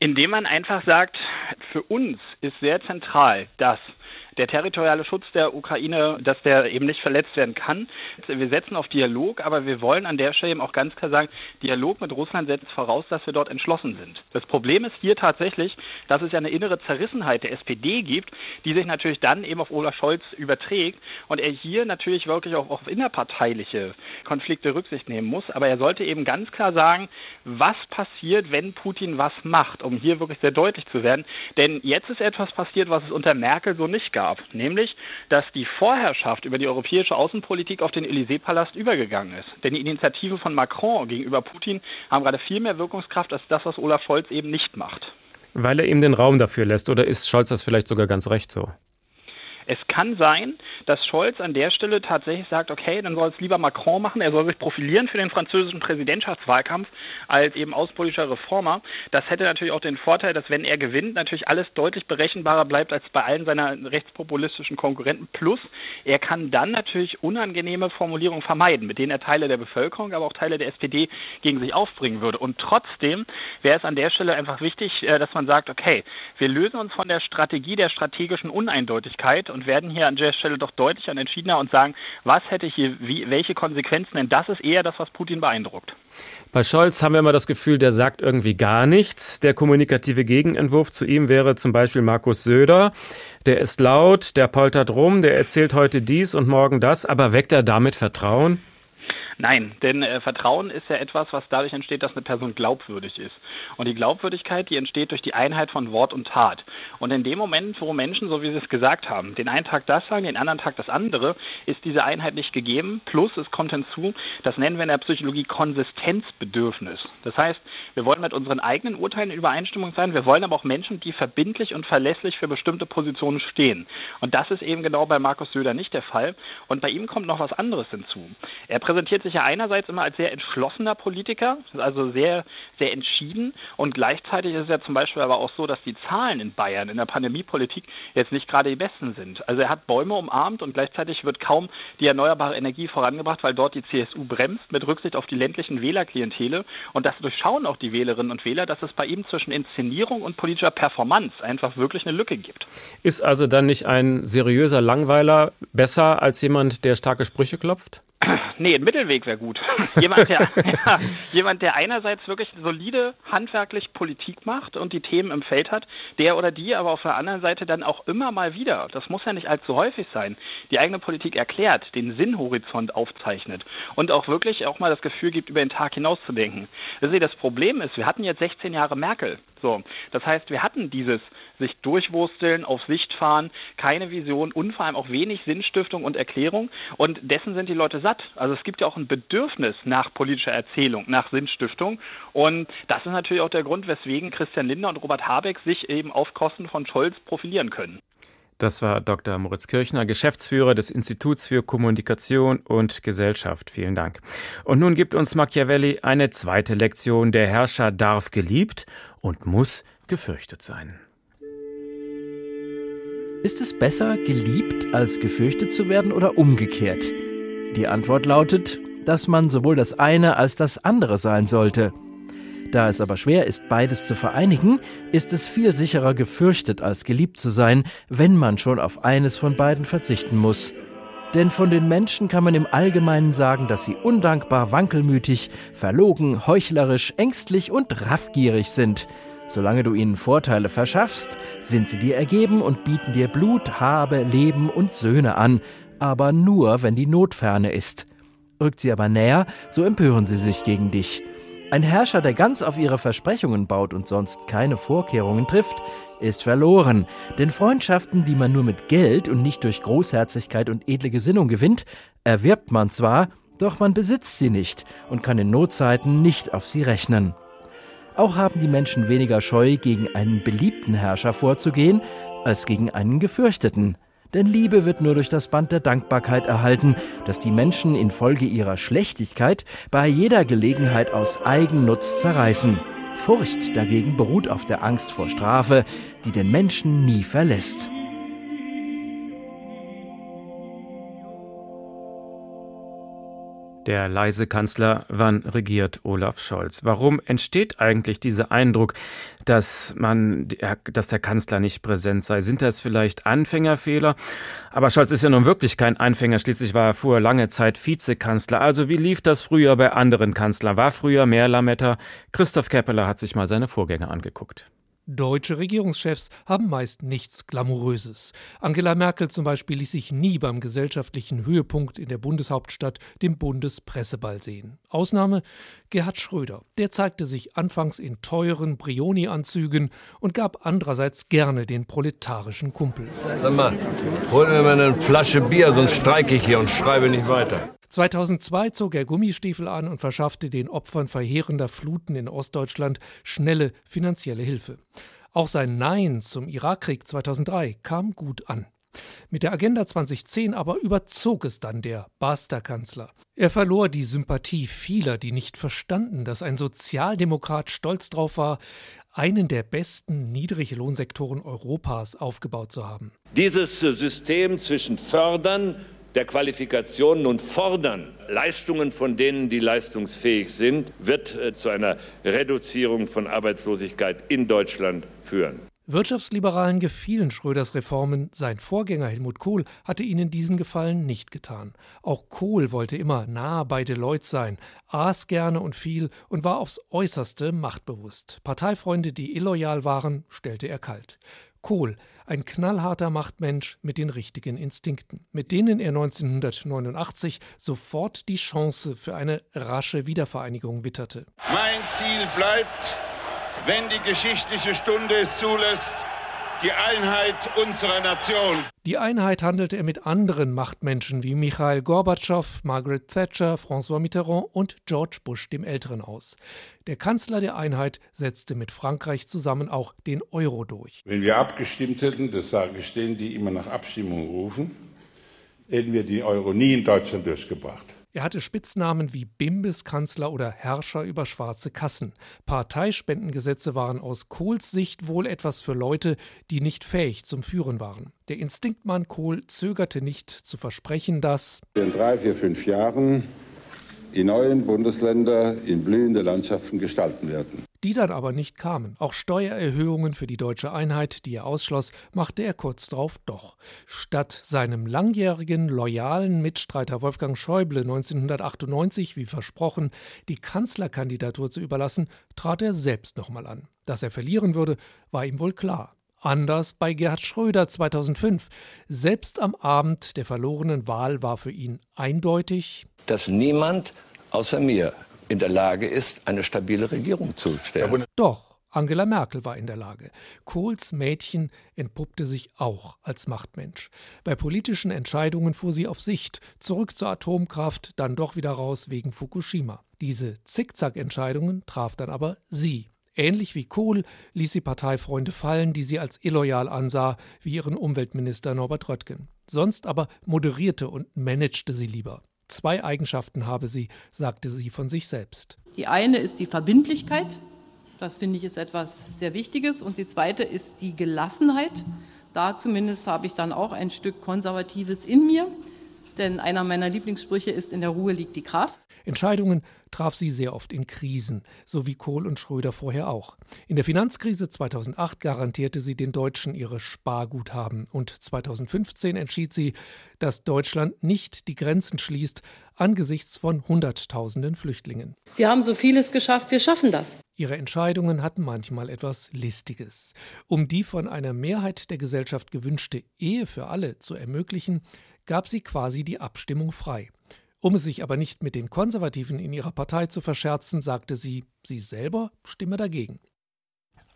Indem man einfach sagt, für uns ist sehr zentral, dass der territoriale Schutz der Ukraine, dass der eben nicht verletzt werden kann. Wir setzen auf Dialog, aber wir wollen an der Stelle eben auch ganz klar sagen, Dialog mit Russland setzt voraus, dass wir dort entschlossen sind. Das Problem ist hier tatsächlich, dass es ja eine innere Zerrissenheit der SPD gibt, die sich natürlich dann eben auf Olaf Scholz überträgt und er hier natürlich wirklich auch auf innerparteiliche Konflikte Rücksicht nehmen muss. Aber er sollte eben ganz klar sagen, was passiert, wenn Putin was macht, um hier wirklich sehr deutlich zu werden. Denn jetzt ist etwas passiert, was es unter Merkel so nicht gab gab, nämlich, dass die Vorherrschaft über die europäische Außenpolitik auf den Élysée-Palast übergegangen ist. Denn die Initiativen von Macron gegenüber Putin haben gerade viel mehr Wirkungskraft als das, was Olaf Scholz eben nicht macht. Weil er ihm den Raum dafür lässt, oder ist Scholz das vielleicht sogar ganz recht so? Es kann sein, dass Scholz an der Stelle tatsächlich sagt, okay, dann soll es lieber Macron machen, er soll sich profilieren für den französischen Präsidentschaftswahlkampf als eben außenpolitischer Reformer. Das hätte natürlich auch den Vorteil, dass wenn er gewinnt, natürlich alles deutlich berechenbarer bleibt als bei allen seiner rechtspopulistischen Konkurrenten. Plus, er kann dann natürlich unangenehme Formulierungen vermeiden, mit denen er Teile der Bevölkerung, aber auch Teile der SPD gegen sich aufbringen würde. Und trotzdem wäre es an der Stelle einfach wichtig, äh, dass man sagt, okay, wir lösen uns von der Strategie der strategischen Uneindeutigkeit und werden hier an der Stelle doch deutlicher und entschiedener und sagen, was hätte hier, wie, welche Konsequenzen, denn das ist eher das, was Putin beeindruckt. Bei Scholz haben wir immer das Gefühl, der sagt irgendwie gar nichts. Der kommunikative Gegenentwurf zu ihm wäre zum Beispiel Markus Söder. Der ist laut, der poltert rum, der erzählt heute dies und morgen das, aber weckt er damit Vertrauen? Nein, denn äh, Vertrauen ist ja etwas, was dadurch entsteht, dass eine Person glaubwürdig ist. Und die Glaubwürdigkeit, die entsteht durch die Einheit von Wort und Tat. Und in dem Moment, wo Menschen, so wie Sie es gesagt haben, den einen Tag das sagen, den anderen Tag das andere, ist diese Einheit nicht gegeben. Plus, es kommt hinzu, das nennen wir in der Psychologie Konsistenzbedürfnis. Das heißt, wir wollen mit unseren eigenen Urteilen in Übereinstimmung sein, wir wollen aber auch Menschen, die verbindlich und verlässlich für bestimmte Positionen stehen. Und das ist eben genau bei Markus Söder nicht der Fall. Und bei ihm kommt noch was anderes hinzu. Er präsentiert sich ja einerseits immer als sehr entschlossener Politiker, also sehr, sehr entschieden. Und gleichzeitig ist es ja zum Beispiel aber auch so, dass die Zahlen in Bayern in der Pandemiepolitik jetzt nicht gerade die besten sind. Also er hat Bäume umarmt und gleichzeitig wird kaum die erneuerbare Energie vorangebracht, weil dort die CSU bremst mit Rücksicht auf die ländlichen Wählerklientele. Und das durchschauen auch die Wählerinnen und Wähler, dass es bei ihm zwischen Inszenierung und politischer Performance einfach wirklich eine Lücke gibt. Ist also dann nicht ein seriöser Langweiler besser als jemand, der starke Sprüche klopft? Nee, ein Mittelweg wäre gut. jemand, der, ja, jemand, der einerseits wirklich solide handwerklich Politik macht und die Themen im Feld hat, der oder die aber auf der anderen Seite dann auch immer mal wieder, das muss ja nicht allzu häufig sein, die eigene Politik erklärt, den Sinnhorizont aufzeichnet und auch wirklich auch mal das Gefühl gibt, über den Tag hinauszudenken. Also das Problem ist, wir hatten jetzt 16 Jahre Merkel. So, das heißt, wir hatten dieses sich durchwursteln, auf Sicht fahren, keine Vision und vor allem auch wenig Sinnstiftung und Erklärung. Und dessen sind die Leute satt. Also es gibt ja auch ein Bedürfnis nach politischer Erzählung, nach Sinnstiftung. Und das ist natürlich auch der Grund, weswegen Christian Lindner und Robert Habeck sich eben auf Kosten von Scholz profilieren können. Das war Dr. Moritz Kirchner, Geschäftsführer des Instituts für Kommunikation und Gesellschaft. Vielen Dank. Und nun gibt uns Machiavelli eine zweite Lektion. Der Herrscher darf geliebt und muss gefürchtet sein. Ist es besser, geliebt als gefürchtet zu werden oder umgekehrt? Die Antwort lautet, dass man sowohl das eine als das andere sein sollte. Da es aber schwer ist, beides zu vereinigen, ist es viel sicherer gefürchtet als geliebt zu sein, wenn man schon auf eines von beiden verzichten muss. Denn von den Menschen kann man im Allgemeinen sagen, dass sie undankbar, wankelmütig, verlogen, heuchlerisch, ängstlich und raffgierig sind. Solange du ihnen Vorteile verschaffst, sind sie dir ergeben und bieten dir Blut, Habe, Leben und Söhne an, aber nur, wenn die Not ferne ist. Rückt sie aber näher, so empören sie sich gegen dich. Ein Herrscher, der ganz auf ihre Versprechungen baut und sonst keine Vorkehrungen trifft, ist verloren. Denn Freundschaften, die man nur mit Geld und nicht durch Großherzigkeit und edle Gesinnung gewinnt, erwirbt man zwar, doch man besitzt sie nicht und kann in Notzeiten nicht auf sie rechnen. Auch haben die Menschen weniger Scheu, gegen einen beliebten Herrscher vorzugehen, als gegen einen gefürchteten. Denn Liebe wird nur durch das Band der Dankbarkeit erhalten, das die Menschen infolge ihrer Schlechtigkeit bei jeder Gelegenheit aus Eigennutz zerreißen. Furcht dagegen beruht auf der Angst vor Strafe, die den Menschen nie verlässt. Der leise Kanzler, wann regiert Olaf Scholz? Warum entsteht eigentlich dieser Eindruck, dass man, dass der Kanzler nicht präsent sei? Sind das vielleicht Anfängerfehler? Aber Scholz ist ja nun wirklich kein Anfänger. Schließlich war er vorher lange Zeit Vizekanzler. Also wie lief das früher bei anderen Kanzlern? War früher mehr Lametta? Christoph Keppeler hat sich mal seine Vorgänger angeguckt. Deutsche Regierungschefs haben meist nichts Glamouröses. Angela Merkel zum Beispiel ließ sich nie beim gesellschaftlichen Höhepunkt in der Bundeshauptstadt, dem Bundespresseball, sehen. Ausnahme Gerhard Schröder. Der zeigte sich anfangs in teuren Brioni-Anzügen und gab andererseits gerne den proletarischen Kumpel. Sag mal, hol mir mal eine Flasche Bier, sonst streike ich hier und schreibe nicht weiter. 2002 zog er Gummistiefel an und verschaffte den Opfern verheerender Fluten in Ostdeutschland schnelle finanzielle Hilfe. Auch sein Nein zum Irakkrieg 2003 kam gut an. Mit der Agenda 2010 aber überzog es dann der Baster-Kanzler. Er verlor die Sympathie vieler, die nicht verstanden, dass ein Sozialdemokrat stolz darauf war, einen der besten Niedriglohnsektoren Europas aufgebaut zu haben. Dieses System zwischen Fördern der Qualifikationen und fordern Leistungen von denen, die leistungsfähig sind, wird äh, zu einer Reduzierung von Arbeitslosigkeit in Deutschland führen. Wirtschaftsliberalen gefielen Schröders Reformen, sein Vorgänger Helmut Kohl hatte ihnen diesen Gefallen nicht getan. Auch Kohl wollte immer nah bei Deloitte sein, aß gerne und viel und war aufs äußerste machtbewusst. Parteifreunde, die illoyal waren, stellte er kalt. Kohl, ein knallharter Machtmensch mit den richtigen Instinkten, mit denen er 1989 sofort die Chance für eine rasche Wiedervereinigung witterte. Mein Ziel bleibt, wenn die geschichtliche Stunde es zulässt, die Einheit unserer Nation. Die Einheit handelte er mit anderen Machtmenschen wie Michael Gorbatschow, Margaret Thatcher, François Mitterrand und George Bush dem Älteren aus. Der Kanzler der Einheit setzte mit Frankreich zusammen auch den Euro durch. Wenn wir abgestimmt hätten, das sage ich denen, die immer nach Abstimmung rufen, hätten wir den Euro nie in Deutschland durchgebracht. Er hatte Spitznamen wie Bimbeskanzler oder Herrscher über schwarze Kassen. Parteispendengesetze waren aus Kohls Sicht wohl etwas für Leute, die nicht fähig zum Führen waren. Der Instinktmann Kohl zögerte nicht zu versprechen, dass in drei, vier, fünf Jahren die neuen Bundesländer in blühende Landschaften gestalten werden die dann aber nicht kamen. Auch Steuererhöhungen für die deutsche Einheit, die er ausschloss, machte er kurz darauf doch. Statt seinem langjährigen, loyalen Mitstreiter Wolfgang Schäuble 1998, wie versprochen, die Kanzlerkandidatur zu überlassen, trat er selbst nochmal an. Dass er verlieren würde, war ihm wohl klar. Anders bei Gerhard Schröder 2005. Selbst am Abend der verlorenen Wahl war für ihn eindeutig, dass niemand außer mir in der Lage ist, eine stabile Regierung zu stellen. Doch, Angela Merkel war in der Lage. Kohls Mädchen entpuppte sich auch als Machtmensch. Bei politischen Entscheidungen fuhr sie auf Sicht, zurück zur Atomkraft, dann doch wieder raus wegen Fukushima. Diese Zickzack-Entscheidungen traf dann aber sie. Ähnlich wie Kohl ließ sie Parteifreunde fallen, die sie als illoyal ansah, wie ihren Umweltminister Norbert Röttgen. Sonst aber moderierte und managte sie lieber. Zwei Eigenschaften habe sie, sagte sie von sich selbst. Die eine ist die Verbindlichkeit. Das finde ich ist etwas sehr Wichtiges. Und die zweite ist die Gelassenheit. Da zumindest habe ich dann auch ein Stück Konservatives in mir. Denn einer meiner Lieblingssprüche ist, in der Ruhe liegt die Kraft. Entscheidungen traf sie sehr oft in Krisen, so wie Kohl und Schröder vorher auch. In der Finanzkrise 2008 garantierte sie den Deutschen ihre Sparguthaben und 2015 entschied sie, dass Deutschland nicht die Grenzen schließt angesichts von Hunderttausenden Flüchtlingen. Wir haben so vieles geschafft, wir schaffen das. Ihre Entscheidungen hatten manchmal etwas Listiges. Um die von einer Mehrheit der Gesellschaft gewünschte Ehe für alle zu ermöglichen, gab sie quasi die Abstimmung frei. Um es sich aber nicht mit den Konservativen in ihrer Partei zu verscherzen, sagte sie, sie selber stimme dagegen.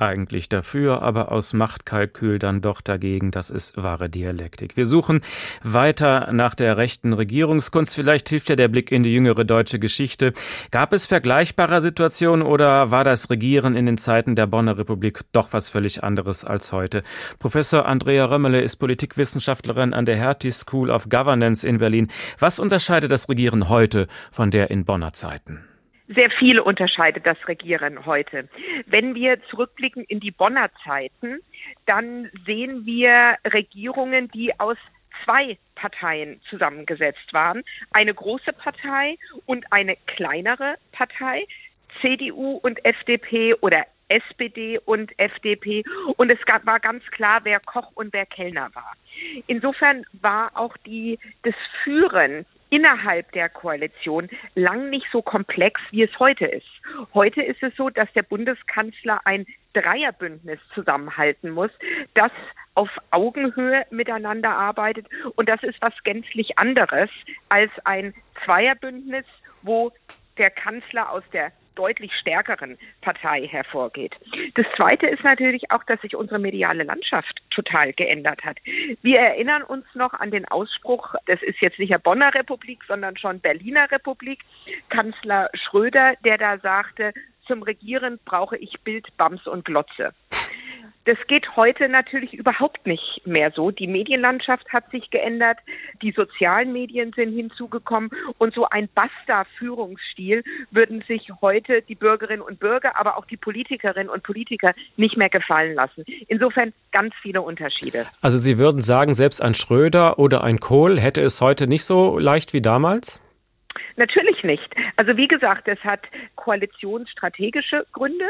Eigentlich dafür, aber aus Machtkalkül dann doch dagegen. Das ist wahre Dialektik. Wir suchen weiter nach der rechten Regierungskunst. Vielleicht hilft ja der Blick in die jüngere deutsche Geschichte. Gab es vergleichbare Situationen oder war das Regieren in den Zeiten der Bonner Republik doch was völlig anderes als heute? Professor Andrea Römmele ist Politikwissenschaftlerin an der Hertie School of Governance in Berlin. Was unterscheidet das Regieren heute von der in Bonner Zeiten? Sehr viel unterscheidet das Regieren heute. Wenn wir zurückblicken in die Bonner Zeiten, dann sehen wir Regierungen, die aus zwei Parteien zusammengesetzt waren. Eine große Partei und eine kleinere Partei, CDU und FDP oder SPD und FDP. Und es gab, war ganz klar, wer Koch und wer Kellner war. Insofern war auch die, das Führen innerhalb der Koalition lang nicht so komplex, wie es heute ist. Heute ist es so, dass der Bundeskanzler ein Dreierbündnis zusammenhalten muss, das auf Augenhöhe miteinander arbeitet. Und das ist was gänzlich anderes als ein Zweierbündnis, wo der Kanzler aus der deutlich stärkeren Partei hervorgeht. Das Zweite ist natürlich auch, dass sich unsere mediale Landschaft total geändert hat. Wir erinnern uns noch an den Ausspruch, das ist jetzt nicht der Bonner Republik, sondern schon Berliner Republik, Kanzler Schröder, der da sagte, zum Regieren brauche ich Bild, Bams und Glotze. Das geht heute natürlich überhaupt nicht mehr so. Die Medienlandschaft hat sich geändert, die sozialen Medien sind hinzugekommen und so ein Basta-Führungsstil würden sich heute die Bürgerinnen und Bürger, aber auch die Politikerinnen und Politiker nicht mehr gefallen lassen. Insofern ganz viele Unterschiede. Also Sie würden sagen, selbst ein Schröder oder ein Kohl hätte es heute nicht so leicht wie damals? Natürlich nicht. Also wie gesagt, es hat koalitionsstrategische Gründe.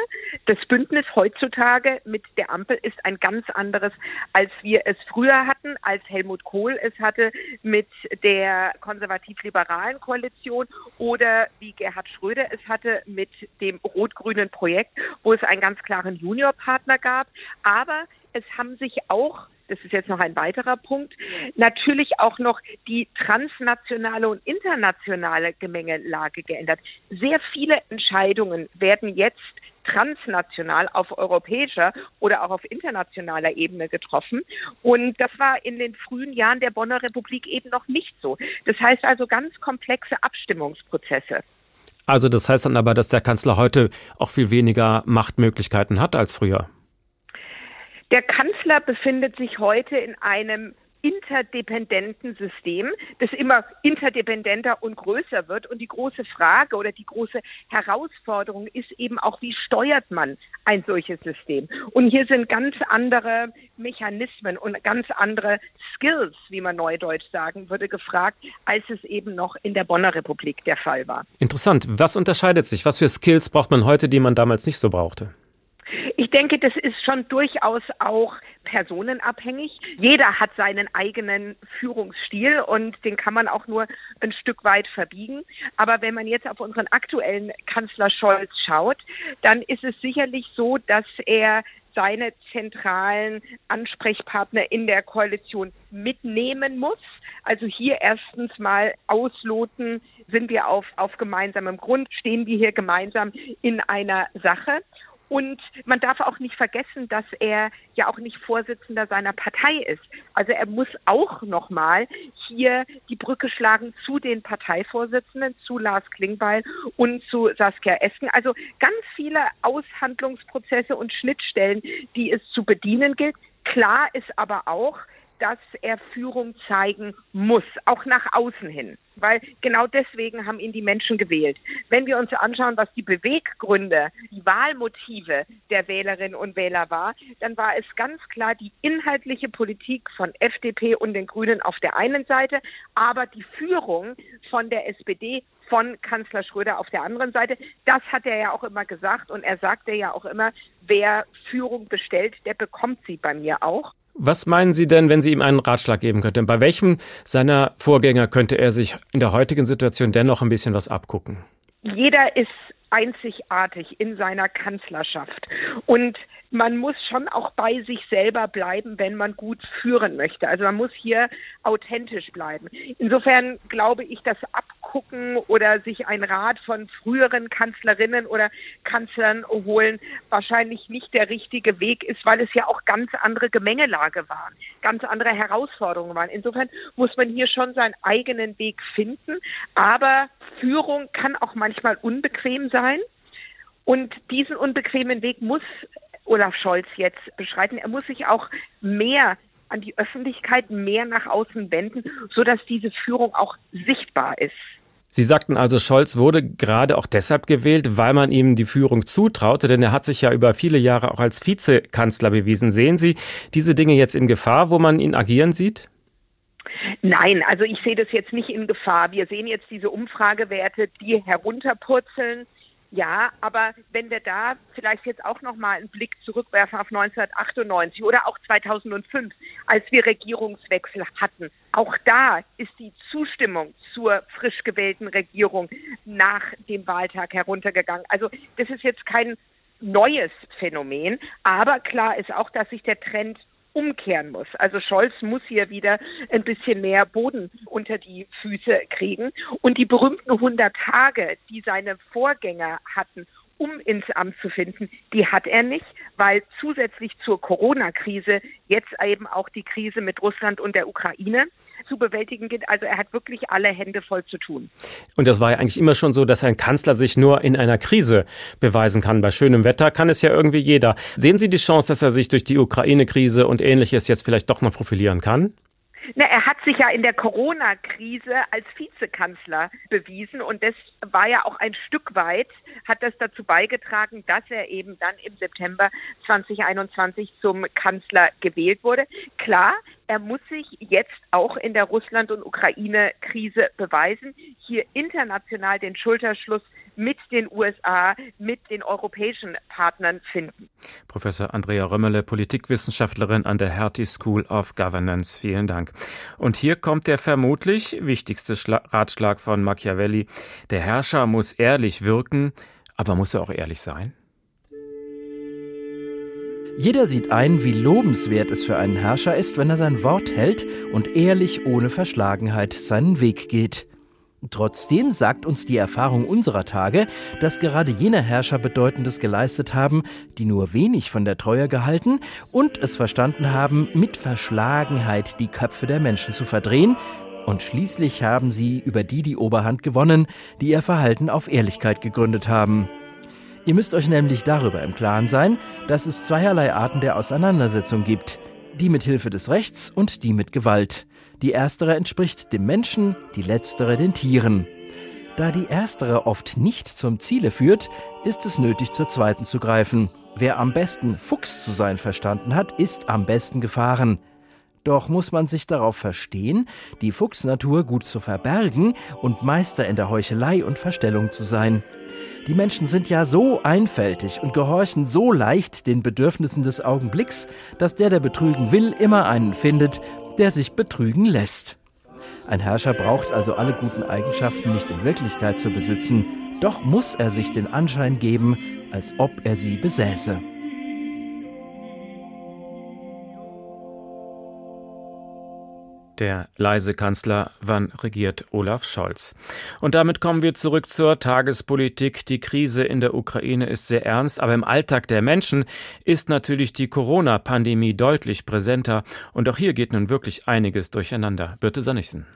Das Bündnis heutzutage mit der Ampel ist ein ganz anderes, als wir es früher hatten, als Helmut Kohl es hatte mit der konservativ-liberalen Koalition oder wie Gerhard Schröder es hatte mit dem rot-grünen Projekt, wo es einen ganz klaren Juniorpartner gab. Aber es haben sich auch das ist jetzt noch ein weiterer Punkt, natürlich auch noch die transnationale und internationale Gemengelage geändert. Sehr viele Entscheidungen werden jetzt transnational auf europäischer oder auch auf internationaler Ebene getroffen. Und das war in den frühen Jahren der Bonner Republik eben noch nicht so. Das heißt also ganz komplexe Abstimmungsprozesse. Also das heißt dann aber, dass der Kanzler heute auch viel weniger Machtmöglichkeiten hat als früher. Der Kanzler befindet sich heute in einem interdependenten System, das immer interdependenter und größer wird. Und die große Frage oder die große Herausforderung ist eben auch, wie steuert man ein solches System? Und hier sind ganz andere Mechanismen und ganz andere Skills, wie man neudeutsch sagen würde, gefragt, als es eben noch in der Bonner Republik der Fall war. Interessant. Was unterscheidet sich? Was für Skills braucht man heute, die man damals nicht so brauchte? Ich denke, das ist schon durchaus auch personenabhängig. Jeder hat seinen eigenen Führungsstil und den kann man auch nur ein Stück weit verbiegen. Aber wenn man jetzt auf unseren aktuellen Kanzler Scholz schaut, dann ist es sicherlich so, dass er seine zentralen Ansprechpartner in der Koalition mitnehmen muss. Also hier erstens mal ausloten, sind wir auf, auf gemeinsamem Grund, stehen wir hier gemeinsam in einer Sache. Und man darf auch nicht vergessen, dass er ja auch nicht Vorsitzender seiner Partei ist. Also er muss auch nochmal hier die Brücke schlagen zu den Parteivorsitzenden, zu Lars Klingbeil und zu Saskia Esken. Also ganz viele Aushandlungsprozesse und Schnittstellen, die es zu bedienen gilt. Klar ist aber auch, dass er Führung zeigen muss, auch nach außen hin. Weil genau deswegen haben ihn die Menschen gewählt. Wenn wir uns anschauen, was die Beweggründe, die Wahlmotive der Wählerinnen und Wähler war, dann war es ganz klar die inhaltliche Politik von FDP und den Grünen auf der einen Seite, aber die Führung von der SPD von Kanzler Schröder auf der anderen Seite. Das hat er ja auch immer gesagt und er sagte ja auch immer, wer Führung bestellt, der bekommt sie bei mir auch. Was meinen Sie denn, wenn Sie ihm einen Ratschlag geben könnten? Bei welchem seiner Vorgänger könnte er sich in der heutigen Situation dennoch ein bisschen was abgucken? Jeder ist einzigartig in seiner Kanzlerschaft. Und man muss schon auch bei sich selber bleiben, wenn man gut führen möchte. Also man muss hier authentisch bleiben. Insofern glaube ich, dass Abgucken oder sich ein Rat von früheren Kanzlerinnen oder Kanzlern holen wahrscheinlich nicht der richtige Weg ist, weil es ja auch ganz andere Gemengelage waren, ganz andere Herausforderungen waren. Insofern muss man hier schon seinen eigenen Weg finden. Aber Führung kann auch manchmal unbequem sein. Und diesen unbequemen Weg muss Olaf Scholz jetzt beschreiten. Er muss sich auch mehr an die Öffentlichkeit, mehr nach außen wenden, sodass diese Führung auch sichtbar ist. Sie sagten also, Scholz wurde gerade auch deshalb gewählt, weil man ihm die Führung zutraute, denn er hat sich ja über viele Jahre auch als Vizekanzler bewiesen. Sehen Sie diese Dinge jetzt in Gefahr, wo man ihn agieren sieht? Nein, also ich sehe das jetzt nicht in Gefahr. Wir sehen jetzt diese Umfragewerte, die herunterpurzeln. Ja, aber wenn wir da vielleicht jetzt auch noch mal einen Blick zurückwerfen auf 1998 oder auch 2005, als wir Regierungswechsel hatten, auch da ist die Zustimmung zur frisch gewählten Regierung nach dem Wahltag heruntergegangen. Also das ist jetzt kein neues Phänomen, aber klar ist auch, dass sich der Trend umkehren muss. Also Scholz muss hier wieder ein bisschen mehr Boden unter die Füße kriegen. Und die berühmten 100 Tage, die seine Vorgänger hatten, um ins Amt zu finden, die hat er nicht, weil zusätzlich zur Corona-Krise jetzt eben auch die Krise mit Russland und der Ukraine zu bewältigen gilt. Also er hat wirklich alle Hände voll zu tun. Und das war ja eigentlich immer schon so, dass ein Kanzler sich nur in einer Krise beweisen kann. Bei schönem Wetter kann es ja irgendwie jeder. Sehen Sie die Chance, dass er sich durch die Ukraine-Krise und ähnliches jetzt vielleicht doch noch profilieren kann? Na, er hat sich ja in der Corona-Krise als Vizekanzler bewiesen und das war ja auch ein Stück weit, hat das dazu beigetragen, dass er eben dann im September 2021 zum Kanzler gewählt wurde. Klar, er muss sich jetzt auch in der Russland- und Ukraine-Krise beweisen, hier international den Schulterschluss mit den USA, mit den europäischen Partnern finden. Professor Andrea Römmele, Politikwissenschaftlerin an der Hertie School of Governance. Vielen Dank. Und hier kommt der vermutlich wichtigste Schla Ratschlag von Machiavelli. Der Herrscher muss ehrlich wirken, aber muss er auch ehrlich sein? Jeder sieht ein, wie lobenswert es für einen Herrscher ist, wenn er sein Wort hält und ehrlich ohne Verschlagenheit seinen Weg geht. Trotzdem sagt uns die Erfahrung unserer Tage, dass gerade jene Herrscher Bedeutendes geleistet haben, die nur wenig von der Treue gehalten und es verstanden haben, mit Verschlagenheit die Köpfe der Menschen zu verdrehen, und schließlich haben sie über die die Oberhand gewonnen, die ihr Verhalten auf Ehrlichkeit gegründet haben. Ihr müsst euch nämlich darüber im Klaren sein, dass es zweierlei Arten der Auseinandersetzung gibt. Die mit Hilfe des Rechts und die mit Gewalt. Die erstere entspricht dem Menschen, die letztere den Tieren. Da die erstere oft nicht zum Ziele führt, ist es nötig, zur zweiten zu greifen. Wer am besten Fuchs zu sein verstanden hat, ist am besten gefahren. Doch muss man sich darauf verstehen, die Fuchsnatur gut zu verbergen und Meister in der Heuchelei und Verstellung zu sein. Die Menschen sind ja so einfältig und gehorchen so leicht den Bedürfnissen des Augenblicks, dass der, der betrügen will, immer einen findet, der sich betrügen lässt. Ein Herrscher braucht also alle guten Eigenschaften nicht in Wirklichkeit zu besitzen, doch muss er sich den Anschein geben, als ob er sie besäße. Der leise Kanzler, wann regiert Olaf Scholz? Und damit kommen wir zurück zur Tagespolitik. Die Krise in der Ukraine ist sehr ernst, aber im Alltag der Menschen ist natürlich die Corona-Pandemie deutlich präsenter. Und auch hier geht nun wirklich einiges durcheinander. Birte Sannigsen.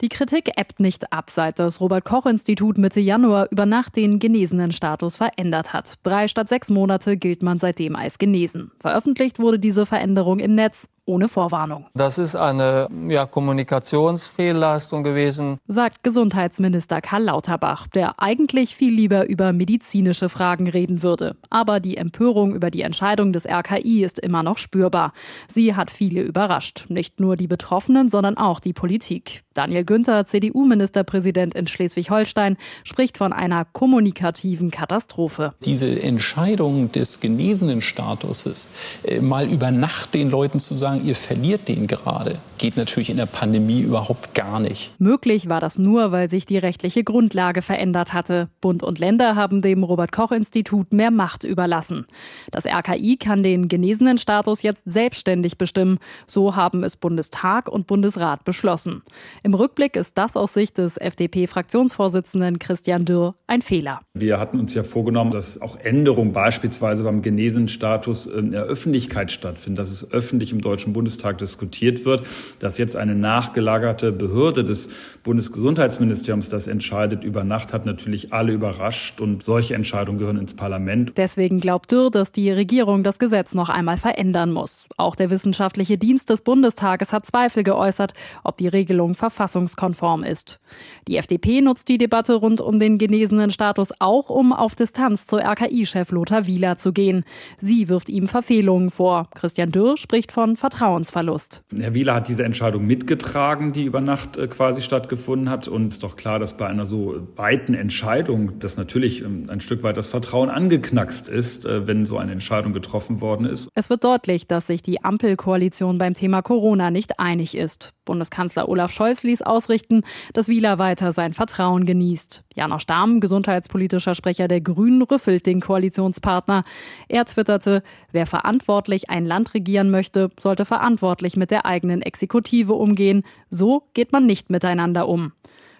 Die Kritik ebbt nicht ab, seit das Robert-Koch-Institut Mitte Januar über Nacht den genesenen Status verändert hat. Drei statt sechs Monate gilt man seitdem als genesen. Veröffentlicht wurde diese Veränderung im Netz ohne Vorwarnung. Das ist eine ja, Kommunikationsfehlleistung gewesen, sagt Gesundheitsminister Karl Lauterbach, der eigentlich viel lieber über medizinische Fragen reden würde. Aber die Empörung über die Entscheidung des RKI ist immer noch spürbar. Sie hat viele überrascht. Nicht nur die Betroffenen, sondern auch die Politik. Daniel Günther, CDU-Ministerpräsident in Schleswig-Holstein, spricht von einer kommunikativen Katastrophe. Diese Entscheidung des genesenen Statuses, äh, mal über Nacht den Leuten zu sagen, ihr verliert den gerade, geht natürlich in der Pandemie überhaupt gar nicht. Möglich war das nur, weil sich die rechtliche Grundlage verändert hatte. Bund und Länder haben dem Robert-Koch-Institut mehr Macht überlassen. Das RKI kann den genesenen Status jetzt selbstständig bestimmen. So haben es Bundestag und Bundesrat beschlossen. Im Rückblick ist das aus Sicht des FDP-Fraktionsvorsitzenden Christian Dürr ein Fehler. Wir hatten uns ja vorgenommen, dass auch Änderungen beispielsweise beim genesenen Status in der Öffentlichkeit stattfinden, dass es öffentlich im Deutschen Bundestag diskutiert wird. Dass jetzt eine nachgelagerte Behörde des Bundesgesundheitsministeriums das entscheidet über Nacht, hat natürlich alle überrascht und solche Entscheidungen gehören ins Parlament. Deswegen glaubt Dürr, dass die Regierung das Gesetz noch einmal verändern muss. Auch der wissenschaftliche Dienst des Bundestages hat Zweifel geäußert, ob die Regelung verfassungskonform ist. Die FDP nutzt die Debatte rund um den genesenen Status auch, um auf Distanz zu RKI-Chef Lothar Wieler zu gehen. Sie wirft ihm Verfehlungen vor. Christian Dürr spricht von Vertrauensverlust. Herr Wieler hat diese Entscheidung mitgetragen, die über Nacht äh, quasi stattgefunden hat. Und es ist doch klar, dass bei einer so weiten Entscheidung, dass natürlich ähm, ein Stück weit das Vertrauen angeknackst ist, äh, wenn so eine Entscheidung getroffen worden ist. Es wird deutlich, dass sich die Ampelkoalition beim Thema Corona nicht einig ist. Bundeskanzler Olaf Scholz ließ ausrichten, dass Wieler weiter sein Vertrauen genießt. Janosch Dahm, gesundheitspolitischer Sprecher der Grünen, rüffelt den Koalitionspartner. Er twitterte, wer verantwortlich ein Land regieren möchte, sollte verantwortlich mit der eigenen Exekutive umgehen. So geht man nicht miteinander um.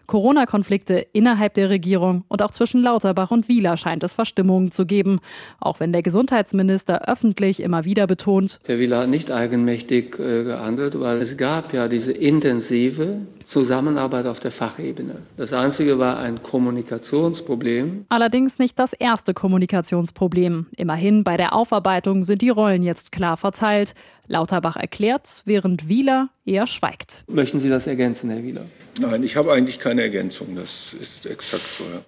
Corona-Konflikte innerhalb der Regierung und auch zwischen Lauterbach und Wieler scheint es Verstimmungen zu geben. Auch wenn der Gesundheitsminister öffentlich immer wieder betont, der Wieler hat nicht eigenmächtig äh, gehandelt, weil es gab ja diese intensive Zusammenarbeit auf der Fachebene. Das Einzige war ein Kommunikationsproblem. Allerdings nicht das erste Kommunikationsproblem. Immerhin bei der Aufarbeitung sind die Rollen jetzt klar verteilt. Lauterbach erklärt, während Wieler eher schweigt. Möchten Sie das ergänzen, Herr Wieler? Nein, ich habe eigentlich keine Ergänzung. Das ist exakt so. Ja.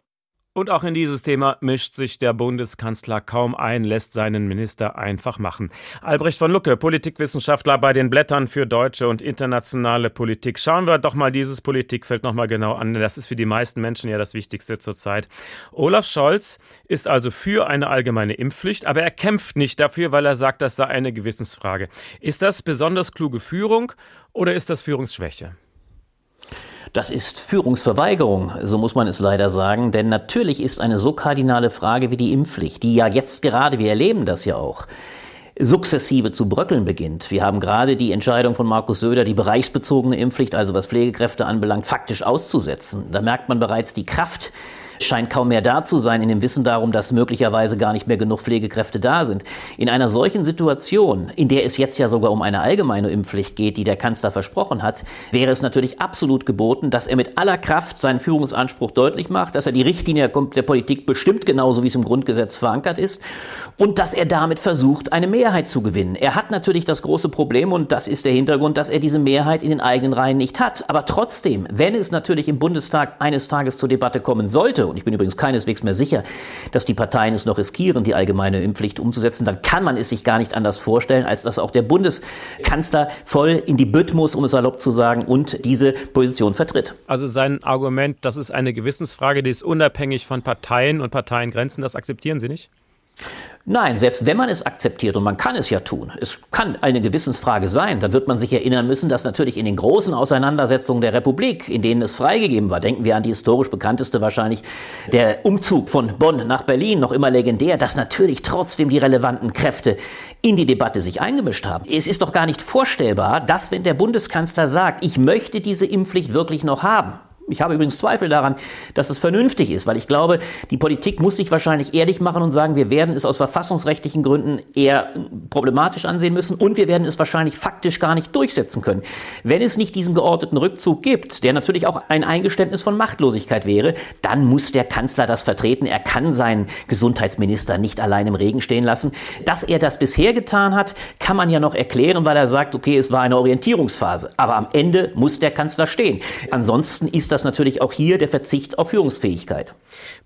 Und auch in dieses Thema mischt sich der Bundeskanzler kaum ein, lässt seinen Minister einfach machen. Albrecht von Lucke, Politikwissenschaftler bei den Blättern für deutsche und internationale Politik. Schauen wir doch mal dieses Politikfeld nochmal genau an. Das ist für die meisten Menschen ja das Wichtigste zurzeit. Olaf Scholz ist also für eine allgemeine Impfpflicht, aber er kämpft nicht dafür, weil er sagt, das sei eine Gewissensfrage. Ist das besonders kluge Führung oder ist das Führungsschwäche? Das ist Führungsverweigerung, so muss man es leider sagen. Denn natürlich ist eine so kardinale Frage wie die Impfpflicht, die ja jetzt gerade, wir erleben das ja auch, sukzessive zu bröckeln beginnt. Wir haben gerade die Entscheidung von Markus Söder, die bereichsbezogene Impfpflicht, also was Pflegekräfte anbelangt, faktisch auszusetzen. Da merkt man bereits die Kraft scheint kaum mehr da zu sein, in dem Wissen darum, dass möglicherweise gar nicht mehr genug Pflegekräfte da sind. In einer solchen Situation, in der es jetzt ja sogar um eine allgemeine Impfpflicht geht, die der Kanzler versprochen hat, wäre es natürlich absolut geboten, dass er mit aller Kraft seinen Führungsanspruch deutlich macht, dass er die Richtlinie der Politik bestimmt, genauso wie es im Grundgesetz verankert ist, und dass er damit versucht, eine Mehrheit zu gewinnen. Er hat natürlich das große Problem, und das ist der Hintergrund, dass er diese Mehrheit in den eigenen Reihen nicht hat. Aber trotzdem, wenn es natürlich im Bundestag eines Tages zur Debatte kommen sollte, und ich bin übrigens keineswegs mehr sicher, dass die Parteien es noch riskieren, die allgemeine Impfpflicht umzusetzen, dann kann man es sich gar nicht anders vorstellen, als dass auch der Bundeskanzler voll in die Bütt muss, um es salopp zu sagen, und diese Position vertritt. Also sein Argument, das ist eine Gewissensfrage, die ist unabhängig von Parteien und Parteiengrenzen, das akzeptieren Sie nicht? Nein, selbst wenn man es akzeptiert, und man kann es ja tun, es kann eine Gewissensfrage sein, dann wird man sich erinnern müssen, dass natürlich in den großen Auseinandersetzungen der Republik, in denen es freigegeben war, denken wir an die historisch bekannteste wahrscheinlich, der Umzug von Bonn nach Berlin, noch immer legendär, dass natürlich trotzdem die relevanten Kräfte in die Debatte sich eingemischt haben. Es ist doch gar nicht vorstellbar, dass wenn der Bundeskanzler sagt, ich möchte diese Impfpflicht wirklich noch haben, ich habe übrigens Zweifel daran, dass es vernünftig ist, weil ich glaube, die Politik muss sich wahrscheinlich ehrlich machen und sagen, wir werden es aus verfassungsrechtlichen Gründen eher problematisch ansehen müssen und wir werden es wahrscheinlich faktisch gar nicht durchsetzen können. Wenn es nicht diesen geordneten Rückzug gibt, der natürlich auch ein Eingeständnis von Machtlosigkeit wäre, dann muss der Kanzler das vertreten. Er kann seinen Gesundheitsminister nicht allein im Regen stehen lassen. Dass er das bisher getan hat, kann man ja noch erklären, weil er sagt, okay, es war eine Orientierungsphase. Aber am Ende muss der Kanzler stehen. Ansonsten ist das das natürlich auch hier der Verzicht auf Führungsfähigkeit.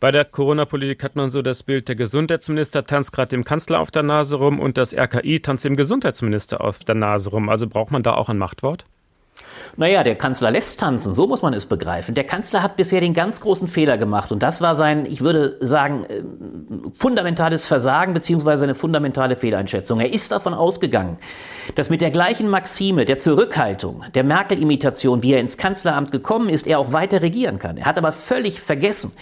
Bei der Corona-Politik hat man so das Bild, der Gesundheitsminister tanzt gerade dem Kanzler auf der Nase rum und das RKI tanzt dem Gesundheitsminister auf der Nase rum. Also braucht man da auch ein Machtwort? Naja, der Kanzler lässt tanzen, so muss man es begreifen. Der Kanzler hat bisher den ganz großen Fehler gemacht und das war sein, ich würde sagen, äh, fundamentales Versagen beziehungsweise eine fundamentale Fehleinschätzung. Er ist davon ausgegangen, dass mit der gleichen Maxime der Zurückhaltung, der Merkel-Imitation, wie er ins Kanzleramt gekommen ist, er auch weiter regieren kann. Er hat aber völlig vergessen,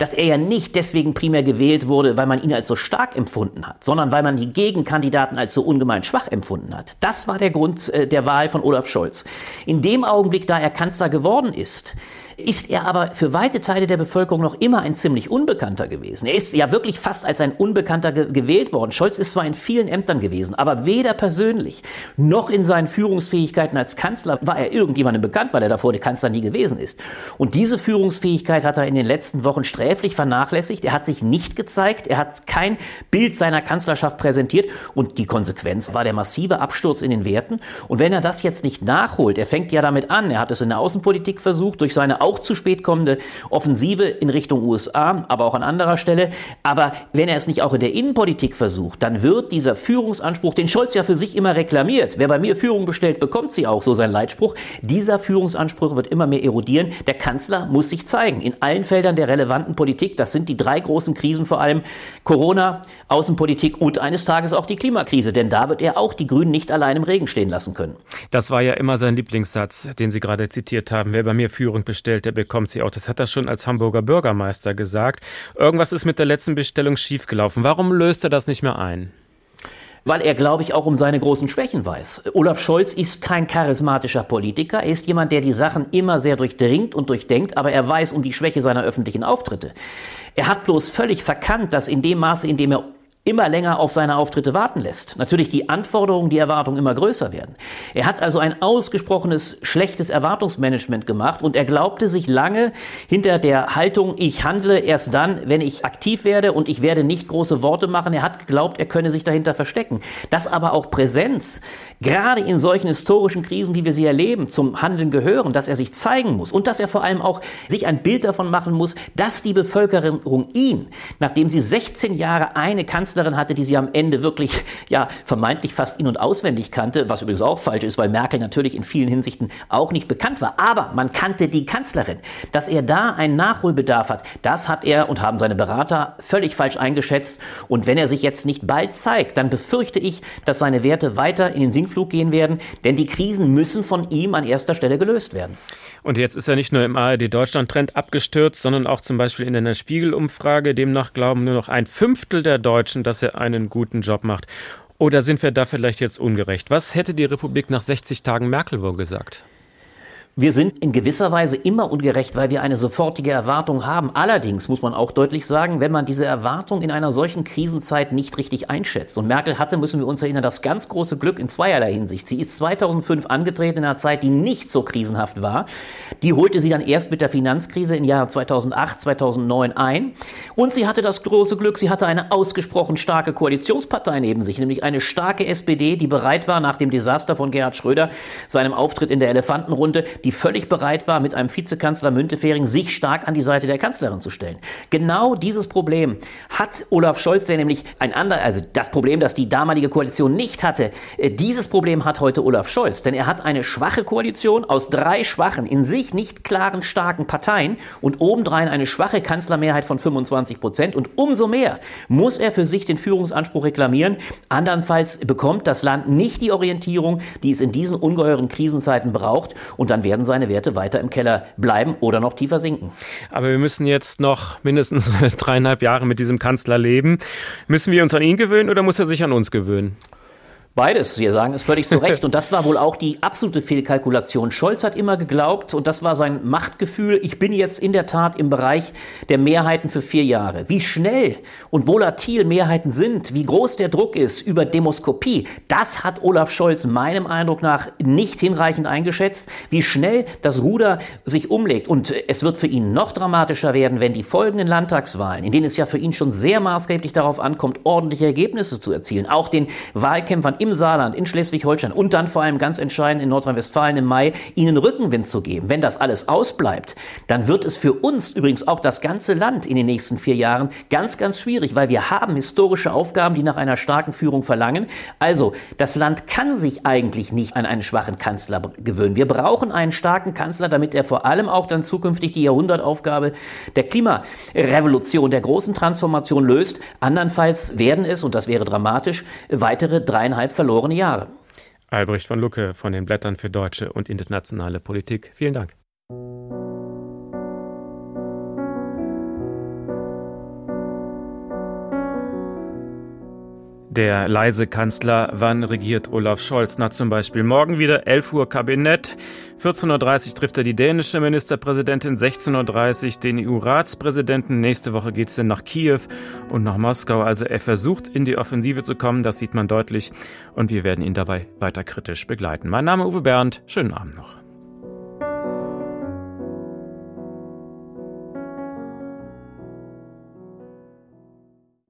dass er ja nicht deswegen primär gewählt wurde, weil man ihn als so stark empfunden hat, sondern weil man die Gegenkandidaten als so ungemein schwach empfunden hat. Das war der Grund äh, der Wahl von Olaf Scholz. In dem Augenblick, da er Kanzler geworden ist, ist er aber für weite Teile der Bevölkerung noch immer ein ziemlich Unbekannter gewesen. Er ist ja wirklich fast als ein Unbekannter ge gewählt worden. Scholz ist zwar in vielen Ämtern gewesen, aber weder persönlich noch in seinen Führungsfähigkeiten als Kanzler war er irgendjemandem bekannt, weil er davor der Kanzler nie gewesen ist. Und diese Führungsfähigkeit hat er in den letzten Wochen sträflich vernachlässigt. Er hat sich nicht gezeigt, er hat kein Bild seiner Kanzlerschaft präsentiert und die Konsequenz war der massive Absturz in den Werten. Und wenn er das jetzt nicht nachholt, er fängt ja damit an, er hat es in der Außenpolitik versucht, durch seine auch zu spät kommende Offensive in Richtung USA, aber auch an anderer Stelle. Aber wenn er es nicht auch in der Innenpolitik versucht, dann wird dieser Führungsanspruch, den Scholz ja für sich immer reklamiert, wer bei mir Führung bestellt, bekommt sie auch, so sein Leitspruch, dieser Führungsanspruch wird immer mehr erodieren. Der Kanzler muss sich zeigen in allen Feldern der relevanten Politik. Das sind die drei großen Krisen vor allem Corona, Außenpolitik und eines Tages auch die Klimakrise. Denn da wird er auch die Grünen nicht allein im Regen stehen lassen können. Das war ja immer sein Lieblingssatz, den Sie gerade zitiert haben. Wer bei mir Führung bestellt, bestellt, der bekommt sie auch. Das hat er schon als Hamburger Bürgermeister gesagt. Irgendwas ist mit der letzten Bestellung schiefgelaufen. Warum löst er das nicht mehr ein? weil er, glaube ich, auch um seine großen Schwächen weiß. Olaf Scholz ist kein charismatischer Politiker. Er ist jemand, der die Sachen immer sehr durchdringt und durchdenkt, aber er weiß um die Schwäche seiner öffentlichen Auftritte. Er hat bloß völlig verkannt, dass in dem Maße, in dem er immer länger auf seine Auftritte warten lässt. Natürlich die Anforderungen, die Erwartungen immer größer werden. Er hat also ein ausgesprochenes schlechtes Erwartungsmanagement gemacht und er glaubte sich lange hinter der Haltung, ich handle erst dann, wenn ich aktiv werde und ich werde nicht große Worte machen. Er hat geglaubt, er könne sich dahinter verstecken. Dass aber auch Präsenz, gerade in solchen historischen Krisen, wie wir sie erleben, zum Handeln gehören, dass er sich zeigen muss und dass er vor allem auch sich ein Bild davon machen muss, dass die Bevölkerung ihn, nachdem sie 16 Jahre eine Kanzlerin hatte, die sie am Ende wirklich, ja, vermeintlich fast in- und auswendig kannte, was übrigens auch falsch ist, weil Merkel natürlich in vielen Hinsichten auch nicht bekannt war. Aber man kannte die Kanzlerin. Dass er da einen Nachholbedarf hat, das hat er und haben seine Berater völlig falsch eingeschätzt. Und wenn er sich jetzt nicht bald zeigt, dann befürchte ich, dass seine Werte weiter in den Sinkflug gehen werden, denn die Krisen müssen von ihm an erster Stelle gelöst werden. Und jetzt ist er nicht nur im ARD-Deutschland-Trend abgestürzt, sondern auch zum Beispiel in einer Spiegel-Umfrage. Demnach glauben nur noch ein Fünftel der Deutschen, dass er einen guten Job macht. Oder sind wir da vielleicht jetzt ungerecht? Was hätte die Republik nach 60 Tagen Merkel wohl gesagt? Wir sind in gewisser Weise immer ungerecht, weil wir eine sofortige Erwartung haben. Allerdings muss man auch deutlich sagen, wenn man diese Erwartung in einer solchen Krisenzeit nicht richtig einschätzt. Und Merkel hatte, müssen wir uns erinnern, das ganz große Glück in zweierlei Hinsicht. Sie ist 2005 angetreten in einer Zeit, die nicht so krisenhaft war. Die holte sie dann erst mit der Finanzkrise im Jahr 2008, 2009 ein. Und sie hatte das große Glück, sie hatte eine ausgesprochen starke Koalitionspartei neben sich, nämlich eine starke SPD, die bereit war, nach dem Desaster von Gerhard Schröder, seinem Auftritt in der Elefantenrunde, die völlig bereit war, mit einem Vizekanzler Müntefering sich stark an die Seite der Kanzlerin zu stellen. Genau dieses Problem hat Olaf Scholz, der nämlich ein anderer, also das Problem, das die damalige Koalition nicht hatte, äh, dieses Problem hat heute Olaf Scholz, denn er hat eine schwache Koalition aus drei schwachen, in sich nicht klaren, starken Parteien und obendrein eine schwache Kanzlermehrheit von 25 Prozent und umso mehr muss er für sich den Führungsanspruch reklamieren. Andernfalls bekommt das Land nicht die Orientierung, die es in diesen ungeheuren Krisenzeiten braucht und dann werden seine Werte weiter im Keller bleiben oder noch tiefer sinken. Aber wir müssen jetzt noch mindestens dreieinhalb Jahre mit diesem Kanzler leben. Müssen wir uns an ihn gewöhnen oder muss er sich an uns gewöhnen? Beides, Sie sagen es völlig zu Recht. Und das war wohl auch die absolute Fehlkalkulation. Scholz hat immer geglaubt, und das war sein Machtgefühl, ich bin jetzt in der Tat im Bereich der Mehrheiten für vier Jahre. Wie schnell und volatil Mehrheiten sind, wie groß der Druck ist über Demoskopie, das hat Olaf Scholz meinem Eindruck nach nicht hinreichend eingeschätzt, wie schnell das Ruder sich umlegt. Und es wird für ihn noch dramatischer werden, wenn die folgenden Landtagswahlen, in denen es ja für ihn schon sehr maßgeblich darauf ankommt, ordentliche Ergebnisse zu erzielen, auch den Wahlkämpfern im Saarland, in Schleswig-Holstein und dann vor allem ganz entscheidend in Nordrhein-Westfalen im Mai, ihnen Rückenwind zu geben. Wenn das alles ausbleibt, dann wird es für uns übrigens auch das ganze Land in den nächsten vier Jahren ganz, ganz schwierig, weil wir haben historische Aufgaben, die nach einer starken Führung verlangen. Also, das Land kann sich eigentlich nicht an einen schwachen Kanzler gewöhnen. Wir brauchen einen starken Kanzler, damit er vor allem auch dann zukünftig die Jahrhundertaufgabe der Klimarevolution, der großen Transformation löst. Andernfalls werden es, und das wäre dramatisch, weitere dreieinhalb verlorene Jahre. Albrecht von Lucke von den Blättern für deutsche und internationale Politik. Vielen Dank. Der leise Kanzler, wann regiert Olaf Scholz? Na zum Beispiel morgen wieder 11 Uhr Kabinett, 14.30 Uhr trifft er die dänische Ministerpräsidentin, 16.30 Uhr den EU-Ratspräsidenten, nächste Woche geht es dann nach Kiew und nach Moskau. Also er versucht in die Offensive zu kommen, das sieht man deutlich und wir werden ihn dabei weiter kritisch begleiten. Mein Name Uwe Bernd, schönen Abend noch.